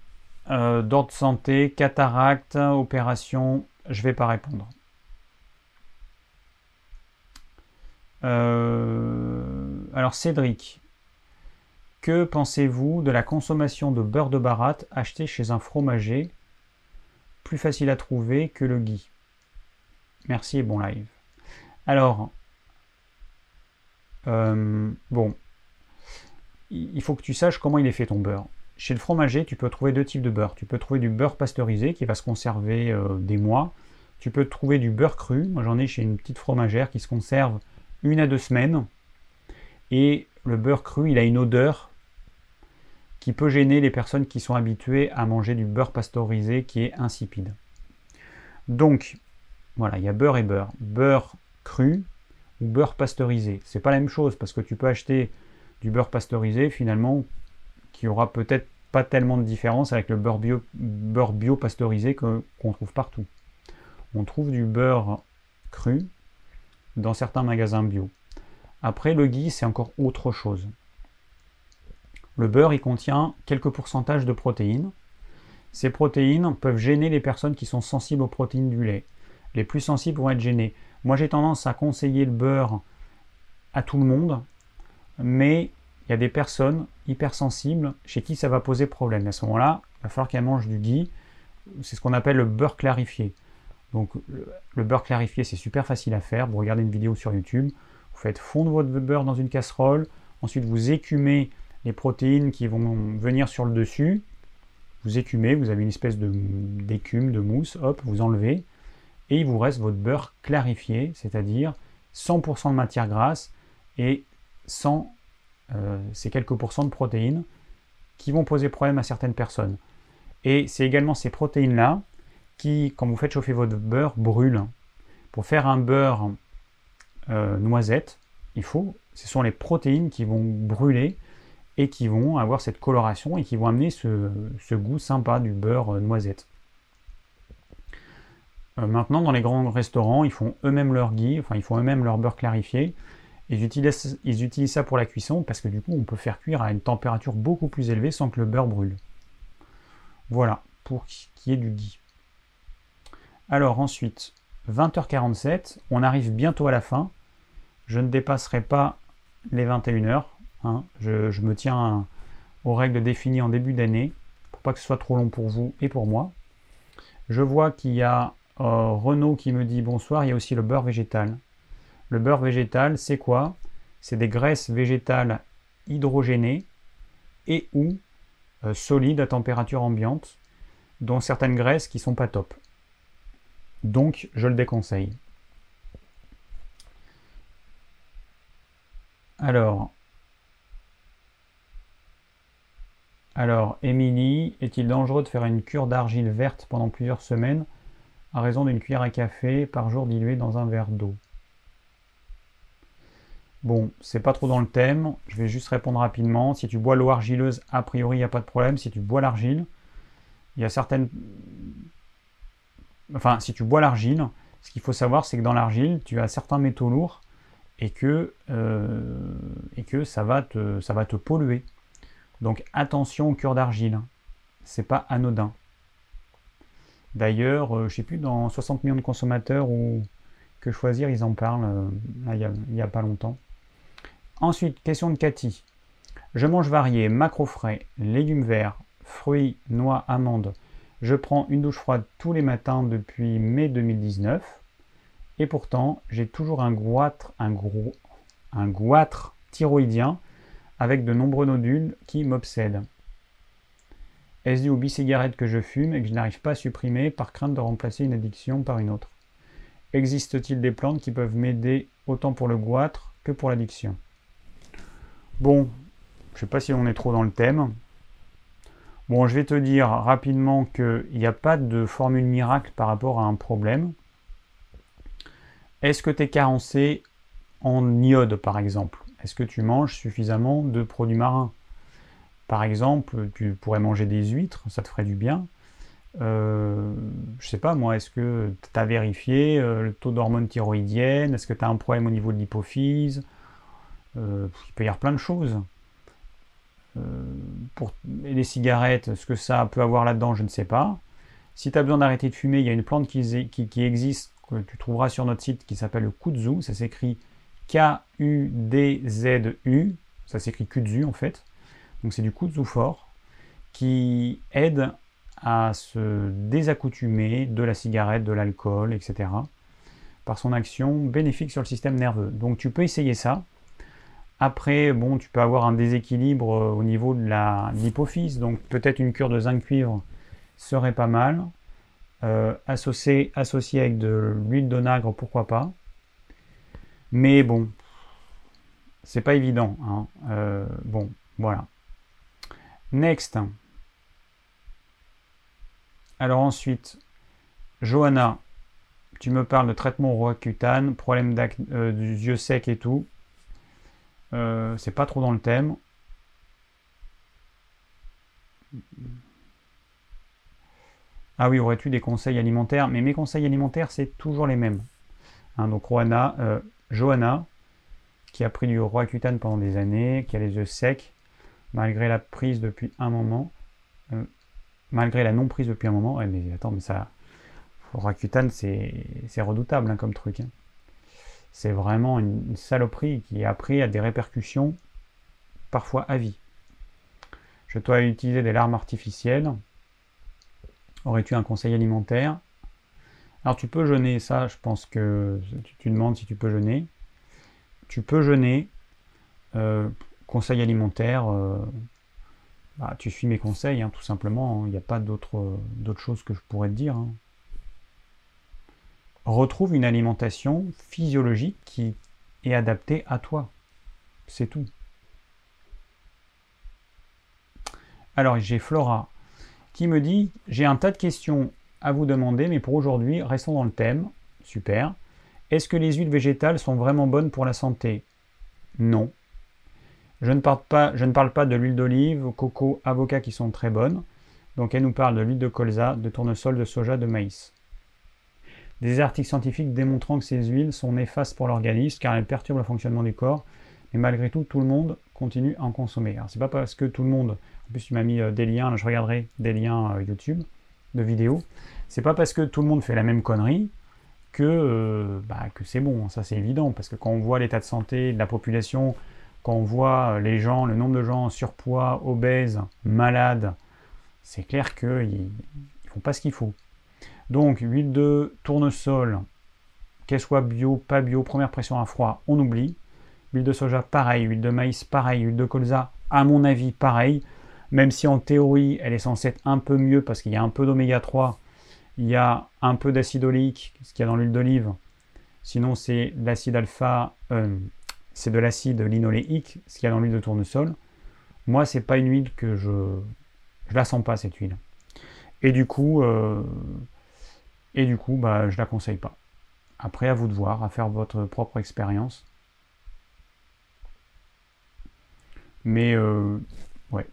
euh, d'ordre santé, cataracte, opération. Je vais pas répondre. alors Cédric, que pensez-vous de la consommation de beurre de baratte acheté chez un fromager? Plus facile à trouver que le gui. Merci et bon live. Alors, euh, bon, il faut que tu saches comment il est fait ton beurre. Chez le fromager, tu peux trouver deux types de beurre. Tu peux trouver du beurre pasteurisé qui va se conserver euh, des mois. Tu peux trouver du beurre cru. Moi, j'en ai chez une petite fromagère qui se conserve une à deux semaines. Et le beurre cru, il a une odeur qui peut gêner les personnes qui sont habituées à manger du beurre pasteurisé qui est insipide. Donc, voilà, il y a beurre et beurre. Beurre cru ou beurre pasteurisé. C'est pas la même chose parce que tu peux acheter du beurre pasteurisé finalement qui aura peut-être pas tellement de différence avec le beurre bio, beurre bio pasteurisé qu'on trouve partout. On trouve du beurre cru dans certains magasins bio. Après, le ghee, c'est encore autre chose. Le beurre, il contient quelques pourcentages de protéines. Ces protéines peuvent gêner les personnes qui sont sensibles aux protéines du lait les plus sensibles vont être gênés. Moi, j'ai tendance à conseiller le beurre à tout le monde, mais il y a des personnes hypersensibles chez qui ça va poser problème. À ce moment-là, il va falloir qu'elles mangent du ghee. C'est ce qu'on appelle le beurre clarifié. Donc, le, beurre clarifié, c'est super facile à faire. Vous regardez une vidéo sur YouTube, vous faites fondre votre beurre dans une casserole, ensuite vous écumez les protéines qui vont venir sur le dessus. Vous écumez, vous avez une espèce d'écume, de mousse, hop, vous enlevez et il vous reste votre beurre clarifié, c'est-à-dire 100% de matière grasse et sans euh, ces quelques pourcents de protéines qui vont poser problème à certaines personnes. Et c'est également ces protéines-là qui, quand vous faites chauffer votre beurre, brûlent. Pour faire un beurre euh, noisette, il faut, ce sont les protéines qui vont brûler et qui vont avoir cette coloration et qui vont amener ce, goût sympa du beurre euh, noisette. Maintenant, dans les grands restaurants, ils font eux-mêmes leur ghee, enfin ils font eux-mêmes leur beurre clarifié. Ils utilisent, ça pour la cuisson parce que du coup, on peut faire cuire à une température beaucoup plus élevée sans que le beurre brûle. Voilà, pour qui est du ghee. Alors ensuite, 20h47, on arrive bientôt à la fin. Je ne dépasserai pas les 21h. Hein. Je, me tiens aux règles définies en début d'année pour pas que ce soit trop long pour vous et pour moi. Je vois qu'il y a euh, Renault qui me dit bonsoir, il y a aussi le beurre végétal. Le beurre végétal, c'est quoi? C'est des graisses végétales hydrogénées et ou euh, solides à température ambiante, dont certaines graisses qui sont pas top. Donc, je le déconseille. Alors, alors, Émilie, est-il dangereux de faire une cure d'argile verte pendant plusieurs semaines à raison d'une cuillère à café par jour diluée dans un verre d'eau? Bon, c'est pas trop dans le thème, je vais juste répondre rapidement. Si tu bois l'eau argileuse, a priori, il n'y a pas de problème. Si tu bois l'argile, il y a certaines. Enfin, si tu bois l'argile, ce qu'il faut savoir, c'est que dans l'argile, tu as certains métaux lourds et que, euh, ça, va te, polluer. Donc attention au cure d'argile, c'est pas anodin. D'ailleurs, je euh, je sais plus, dans 60 millions de consommateurs ou que choisir, ils en parlent euh, il n'y a, pas longtemps. Ensuite, question de Cathy. Je mange varié, macro frais, légumes verts, fruits, noix, amandes. Je prends une douche froide tous les matins depuis mai 2019. Et pourtant, j'ai toujours un goitre, un gros, un goitre thyroïdien avec de nombreux nodules qui m'obsèdent. Est-ce dû aux bicigarettes que je fume et que je n'arrive pas à supprimer par crainte de remplacer une addiction par une autre? Existe-t-il des plantes qui peuvent m'aider autant pour le goitre que pour l'addiction? Bon, je ne sais pas si on est trop dans le thème. Bon, je vais te dire rapidement qu'il n'y a pas de formule miracle par rapport à un problème. Est-ce que tu es carencé en iode, par exemple? Est-ce que tu manges suffisamment de produits marins? Par exemple, tu pourrais manger des huîtres, ça te ferait du bien. Euh, je sais pas moi, est-ce que tu as vérifié euh, le taux d'hormones thyroïdiennes? Est-ce que tu as un problème au niveau de l'hypophyse? Euh, Il peut y avoir plein de choses. Euh, pour les cigarettes, ce que ça peut avoir là-dedans, je ne sais pas. Si tu as besoin d'arrêter de fumer, il y a une plante qui, existe que tu trouveras sur notre site qui s'appelle le kudzu. Ça s'écrit K-U-D-Z-U. Ça s'écrit kudzu en fait. Donc c'est du kudzu fort qui aide à se désaccoutumer de la cigarette, de l'alcool, etc. par son action bénéfique sur le système nerveux. Donc tu peux essayer ça. Après, bon, tu peux avoir un déséquilibre au niveau de l'hypophyse, donc peut-être une cure de zinc cuivre serait pas mal. Euh, associé, avec de l'huile d'onagre, pourquoi pas. Mais bon, c'est pas évident. Hein. Euh, bon, voilà. Next. Alors ensuite, Johanna, tu me parles de traitement roi cutane, problème euh, du yeux sec et tout. C'est pas trop dans le thème. Ah oui, aurais-tu des conseils alimentaires? Mais mes conseils alimentaires, c'est toujours les mêmes. Hein, donc euh, Johanna, qui a pris du roi cutane pendant des années, qui a les yeux secs, malgré la prise depuis un moment, euh, malgré la non prise depuis un moment. mais attends, mais ça, roi cutane, c'est redoutable hein, comme truc. Hein. C'est vraiment une, saloperie qui a des répercussions parfois à vie. Je dois utiliser des larmes artificielles Aurais-tu un conseil alimentaire? Alors tu peux jeûner, ça je pense que tu, demandes si tu peux jeûner. Tu peux jeûner. Euh, conseil alimentaire, euh, bah, tu suis mes conseils, hein, tout simplement. Il n'y a pas d'autre chose que je pourrais te dire. Hein. Retrouve une alimentation physiologique qui est adaptée à toi. C'est tout. Alors j'ai Flora qui me dit J'ai un tas de questions à vous demander, mais pour aujourd'hui, restons dans le thème. Super. Est-ce que les huiles végétales sont vraiment bonnes pour la santé? Non. Je ne, parle pas, de l'huile d'olive, coco, avocat qui sont très bonnes. Donc elle nous parle de l'huile de colza, de tournesol, de soja, de maïs. Des articles scientifiques démontrant que ces huiles sont néfastes pour l'organisme car elles perturbent le fonctionnement du corps. Mais malgré tout, tout le monde continue à en consommer. Alors c'est pas parce que tout le monde en plus, tu m'as mis euh, des liens, je regarderai des liens euh, YouTube de vidéos. C'est pas parce que tout le monde fait la même connerie que, euh, bah, que c'est bon, ça c'est évident, parce que quand on voit l'état de santé de la population, quand on voit les gens, le nombre de gens en surpoids, obèses, malades, c'est clair qu'ils ne font pas ce qu'il faut. Donc, huile de tournesol, qu'elle soit bio, pas bio, première pression à froid, on oublie. Huile de soja, pareil. Huile de maïs, pareil. Huile de colza, à mon avis, pareil même si en théorie elle est censée être un peu mieux parce qu'il y a un peu d'oméga 3 Il y a un peu d'acide oléique, ce qu'il y a dans l'huile d'olive. Sinon, c'est l'acide alpha, euh, c'est de l'acide linoléique, ce qu'il y a dans l'huile de tournesol. Moi, c'est pas une huile que je, je la sens pas cette huile. Et du coup, euh, et du coup, bah, je la conseille pas. Après, à vous de voir, à faire votre propre expérience. Mais euh, ouais,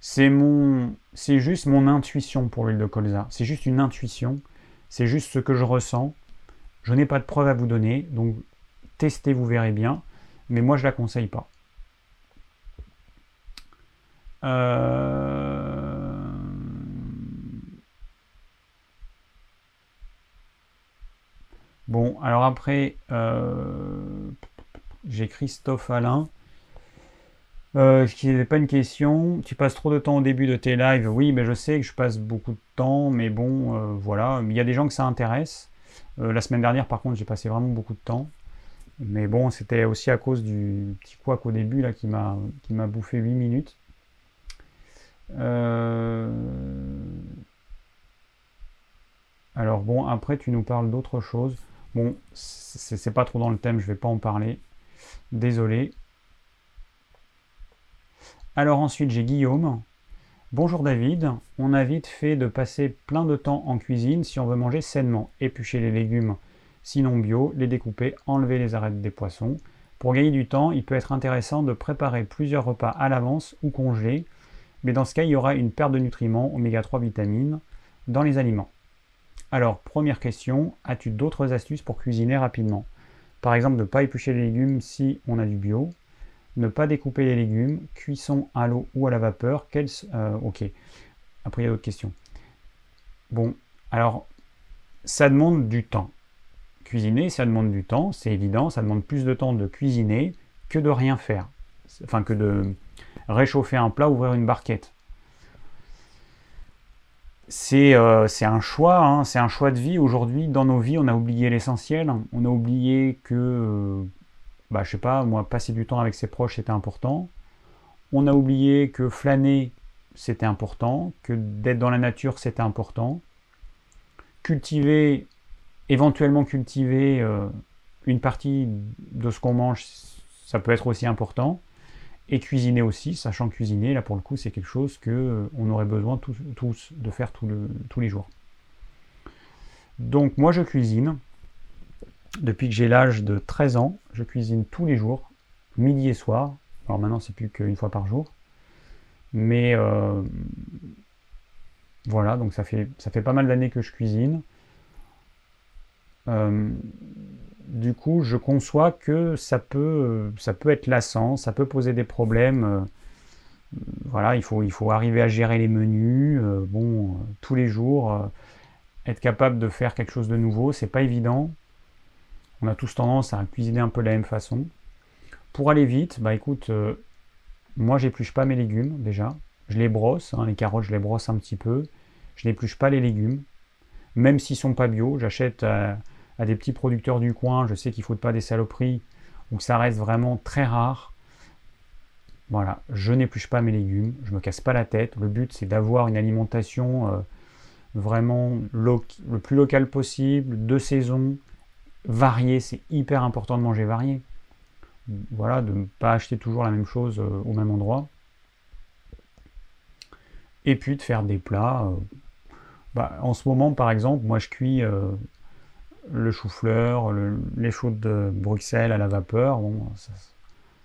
c'est mon, c'est juste mon intuition pour l'huile de colza. C'est juste une intuition. C'est juste ce que je ressens. Je n'ai pas de preuves à vous donner, donc testez, vous verrez bien. Mais moi, je la conseille pas. Euh, bon, alors après, euh, j'ai Christophe Alain. Euh, ce qui n'est pas une question. Tu passes trop de temps au début de tes lives. Oui, mais je sais que je passe beaucoup de temps, mais bon, euh, voilà. Il y a des gens que ça intéresse. La semaine dernière, par contre, j'ai passé vraiment beaucoup de temps. Mais bon, c'était aussi à cause du petit couac au début là qui m'a bouffé 8 minutes. Alors bon, après tu nous parles d'autre chose. Bon, c'est pas trop dans le thème, je vais pas en parler. Désolé. Alors ensuite j'ai Guillaume. Bonjour David, on a vite fait de passer plein de temps en cuisine si on veut manger sainement, éplucher les légumes sinon bio, les découper, enlever les arêtes des poissons. Pour gagner du temps, il peut être intéressant de préparer plusieurs repas à l'avance ou congelés, mais dans ce cas, il y aura une perte de nutriments, oméga 3 vitamines, dans les aliments. Alors, première question, as-tu d'autres astuces pour cuisiner rapidement? Par exemple, ne pas éplucher les légumes si on a du bio, ne pas découper les légumes, cuisson à l'eau ou à la vapeur. Quels, euh, ok. Après, il y a d'autres questions. Bon, alors, ça demande du temps. Cuisiner, ça demande du temps, c'est évident. Ça demande plus de temps de cuisiner que de rien faire. Enfin, que de réchauffer un plat, ouvrir une barquette. C'est euh, un choix, hein. c'est un choix de vie. Aujourd'hui, dans nos vies, on a oublié l'essentiel. On a oublié que euh, bah, sais pas, moi, passer du temps avec ses proches, c'était important. On a oublié que flâner, c'était important, que d'être dans la nature, c'était important. Cultiver, éventuellement cultiver euh, une partie de ce qu'on mange, ça peut être aussi important. Et cuisiner aussi, sachant cuisiner, là pour le coup, c'est quelque chose que euh, on aurait besoin tous, de faire tous les jours. Donc moi je cuisine, depuis que j'ai l'âge de 13 ans, je cuisine tous les jours, midi et soir. Alors maintenant, c'est plus qu'une fois par jour. Mais euh, voilà, donc ça fait, ça fait pas mal d'années que je cuisine. Euh, du coup, je conçois que ça peut, être lassant, ça peut poser des problèmes. Euh, voilà, il faut, arriver à gérer les menus. bon, tous les jours, être capable de faire quelque chose de nouveau, c'est pas évident. On a tous tendance à cuisiner un peu de la même façon. Pour aller vite, bah écoute, euh, moi j'épluche pas mes légumes déjà. Je les brosse, hein, les carottes je les brosse un petit peu. Je n'épluche pas les légumes. Même s'ils sont pas bio, j'achète à, des petits producteurs du coin, je sais qu'il ne faut pas des saloperies, ou ça reste vraiment très rare. Voilà, je n'épluche pas mes légumes, je me casse pas la tête. Le but c'est d'avoir une alimentation euh, vraiment le plus locale possible, de saison, varier, c'est hyper important de manger varié. Voilà, de ne pas acheter toujours la même chose euh, au même endroit. Et puis de faire des plats. Euh, bah, en ce moment, par exemple, moi je cuis le chou-fleur, les choux de Bruxelles à la vapeur.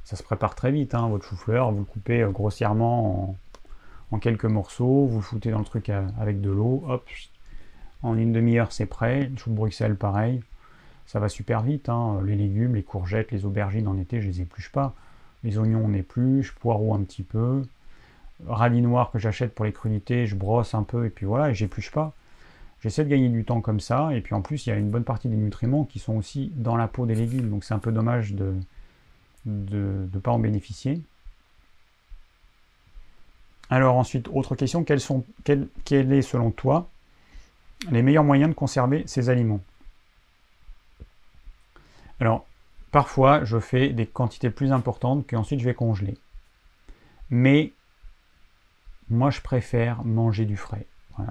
Ça, se prépare très vite, hein, votre chou-fleur. Vous le coupez grossièrement en, quelques morceaux, vous foutez dans le truc avec de l'eau, hop, en une demi-heure c'est prêt. Le chou de Bruxelles, pareil ça va super vite. Hein. Les légumes, les courgettes, les aubergines en été, je les épluche pas. Les oignons, on épluche, poireaux un petit peu. Radis noir que j'achète pour les crudités, je brosse un peu et puis voilà, et j'épluche pas. J'essaie de gagner du temps comme ça, et puis en plus, il y a une bonne partie des nutriments qui sont aussi dans la peau des légumes, donc c'est un peu dommage de ne pas en bénéficier. Alors ensuite, autre question, quels sont, quel, quel est selon toi les meilleurs moyens de conserver ces aliments? Alors, parfois, je fais des quantités plus importantes qu'ensuite je vais congeler. Mais moi, je préfère manger du frais.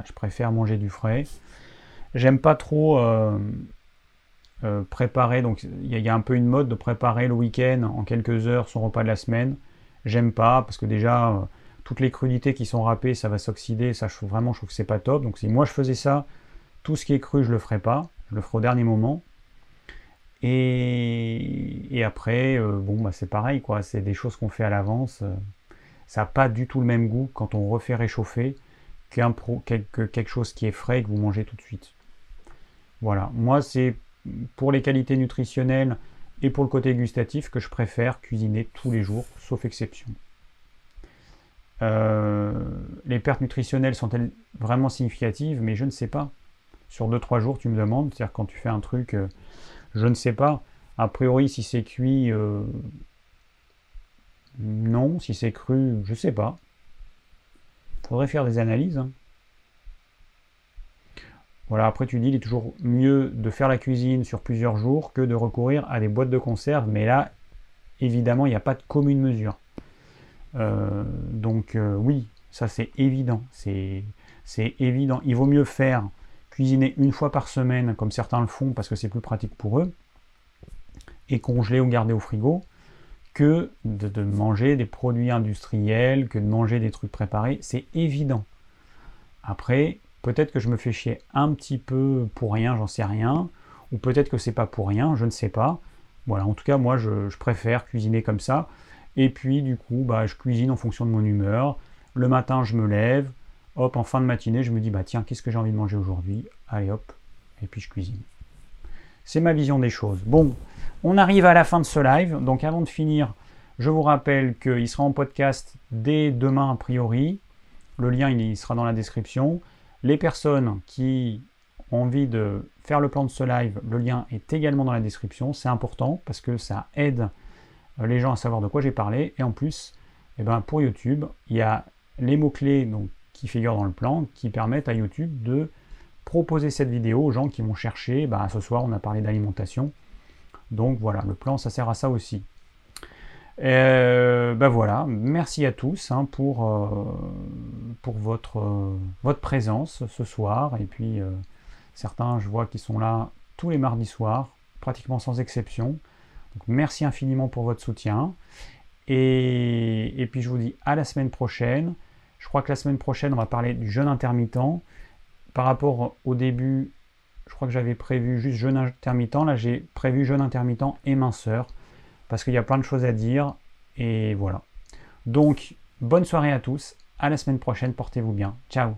Je préfère manger du frais. J'aime pas trop euh, euh, préparer, donc il y, a un peu une mode de préparer le week-end en quelques heures son repas de la semaine. J'aime pas parce que déjà euh, toutes les crudités qui sont râpées, ça va s'oxyder. Ça, vraiment, je trouve que c'est pas top. Donc si moi je faisais ça, tout ce qui est cru, je le ferais pas. Je le ferai au dernier moment. Et, après, bon, bah, c'est pareil. C'est des choses qu'on fait à l'avance. ça n'a pas du tout le même goût quand on refait réchauffer qu'un quelque, quelque chose qui est frais et que vous mangez tout de suite. Voilà, moi c'est pour les qualités nutritionnelles et pour le côté gustatif que je préfère cuisiner tous les jours, sauf exception. Euh, les pertes nutritionnelles sont-elles vraiment significatives? Mais je ne sais pas. Sur 2-3 jours, tu me demandes, c'est-à-dire quand tu fais un truc, euh, je ne sais pas. A priori, si c'est cuit, euh, non. Si c'est cru, je ne sais pas. Faudrait faire des analyses. Hein. Voilà, après tu dis, il est toujours mieux de faire la cuisine sur plusieurs jours que de recourir à des boîtes de conserve, mais là, évidemment, il n'y a pas de commune mesure. Euh, donc euh, oui, ça c'est évident, c'est évident. Il vaut mieux faire cuisiner une fois par semaine, comme certains le font, parce que c'est plus pratique pour eux, et congeler ou garder au frigo, que de, manger des produits industriels, que de manger des trucs préparés, c'est évident. Après, peut-être que je me fais chier un petit peu pour rien, j'en sais rien, ou peut-être que c'est pas pour rien, je ne sais pas. Voilà, en tout cas, moi, je, préfère cuisiner comme ça. Et puis, du coup, bah, je cuisine en fonction de mon humeur. Le matin, je me lève. Hop, en fin de matinée, je me dis, bah tiens, qu'est-ce que j'ai envie de manger aujourd'hui? Allez, hop, et puis je cuisine. C'est ma vision des choses. Bon, on arrive à la fin de ce live, donc avant de finir, je vous rappelle qu'il sera en podcast dès demain a priori. Le lien il sera dans la description. Les personnes qui ont envie de faire le plan de ce live, le lien est également dans la description. C'est important parce que ça aide les gens à savoir de quoi j'ai parlé. Et en plus, eh ben, pour YouTube, il y a les mots-clés qui figurent dans le plan qui permettent à YouTube de proposer cette vidéo aux gens qui vont chercher. Bah, ce soir, on a parlé d'alimentation. Donc voilà, le plan, ça sert à ça aussi. ben voilà, merci à tous hein, pour, euh, pour votre, présence ce soir. Et puis certains, je vois qu'ils sont là tous les mardis soirs, pratiquement sans exception. Merci infiniment pour votre soutien. Et, et, puis je vous dis à la semaine prochaine. Je crois que la semaine prochaine, on va parler du jeûne intermittent. Par rapport au début, je crois que j'avais prévu juste jeûne intermittent. Là, j'ai prévu jeûne intermittent et minceur. Parce qu'il y a plein de choses à dire. Et voilà. Donc, bonne soirée à tous. À la semaine prochaine. Portez-vous bien. Ciao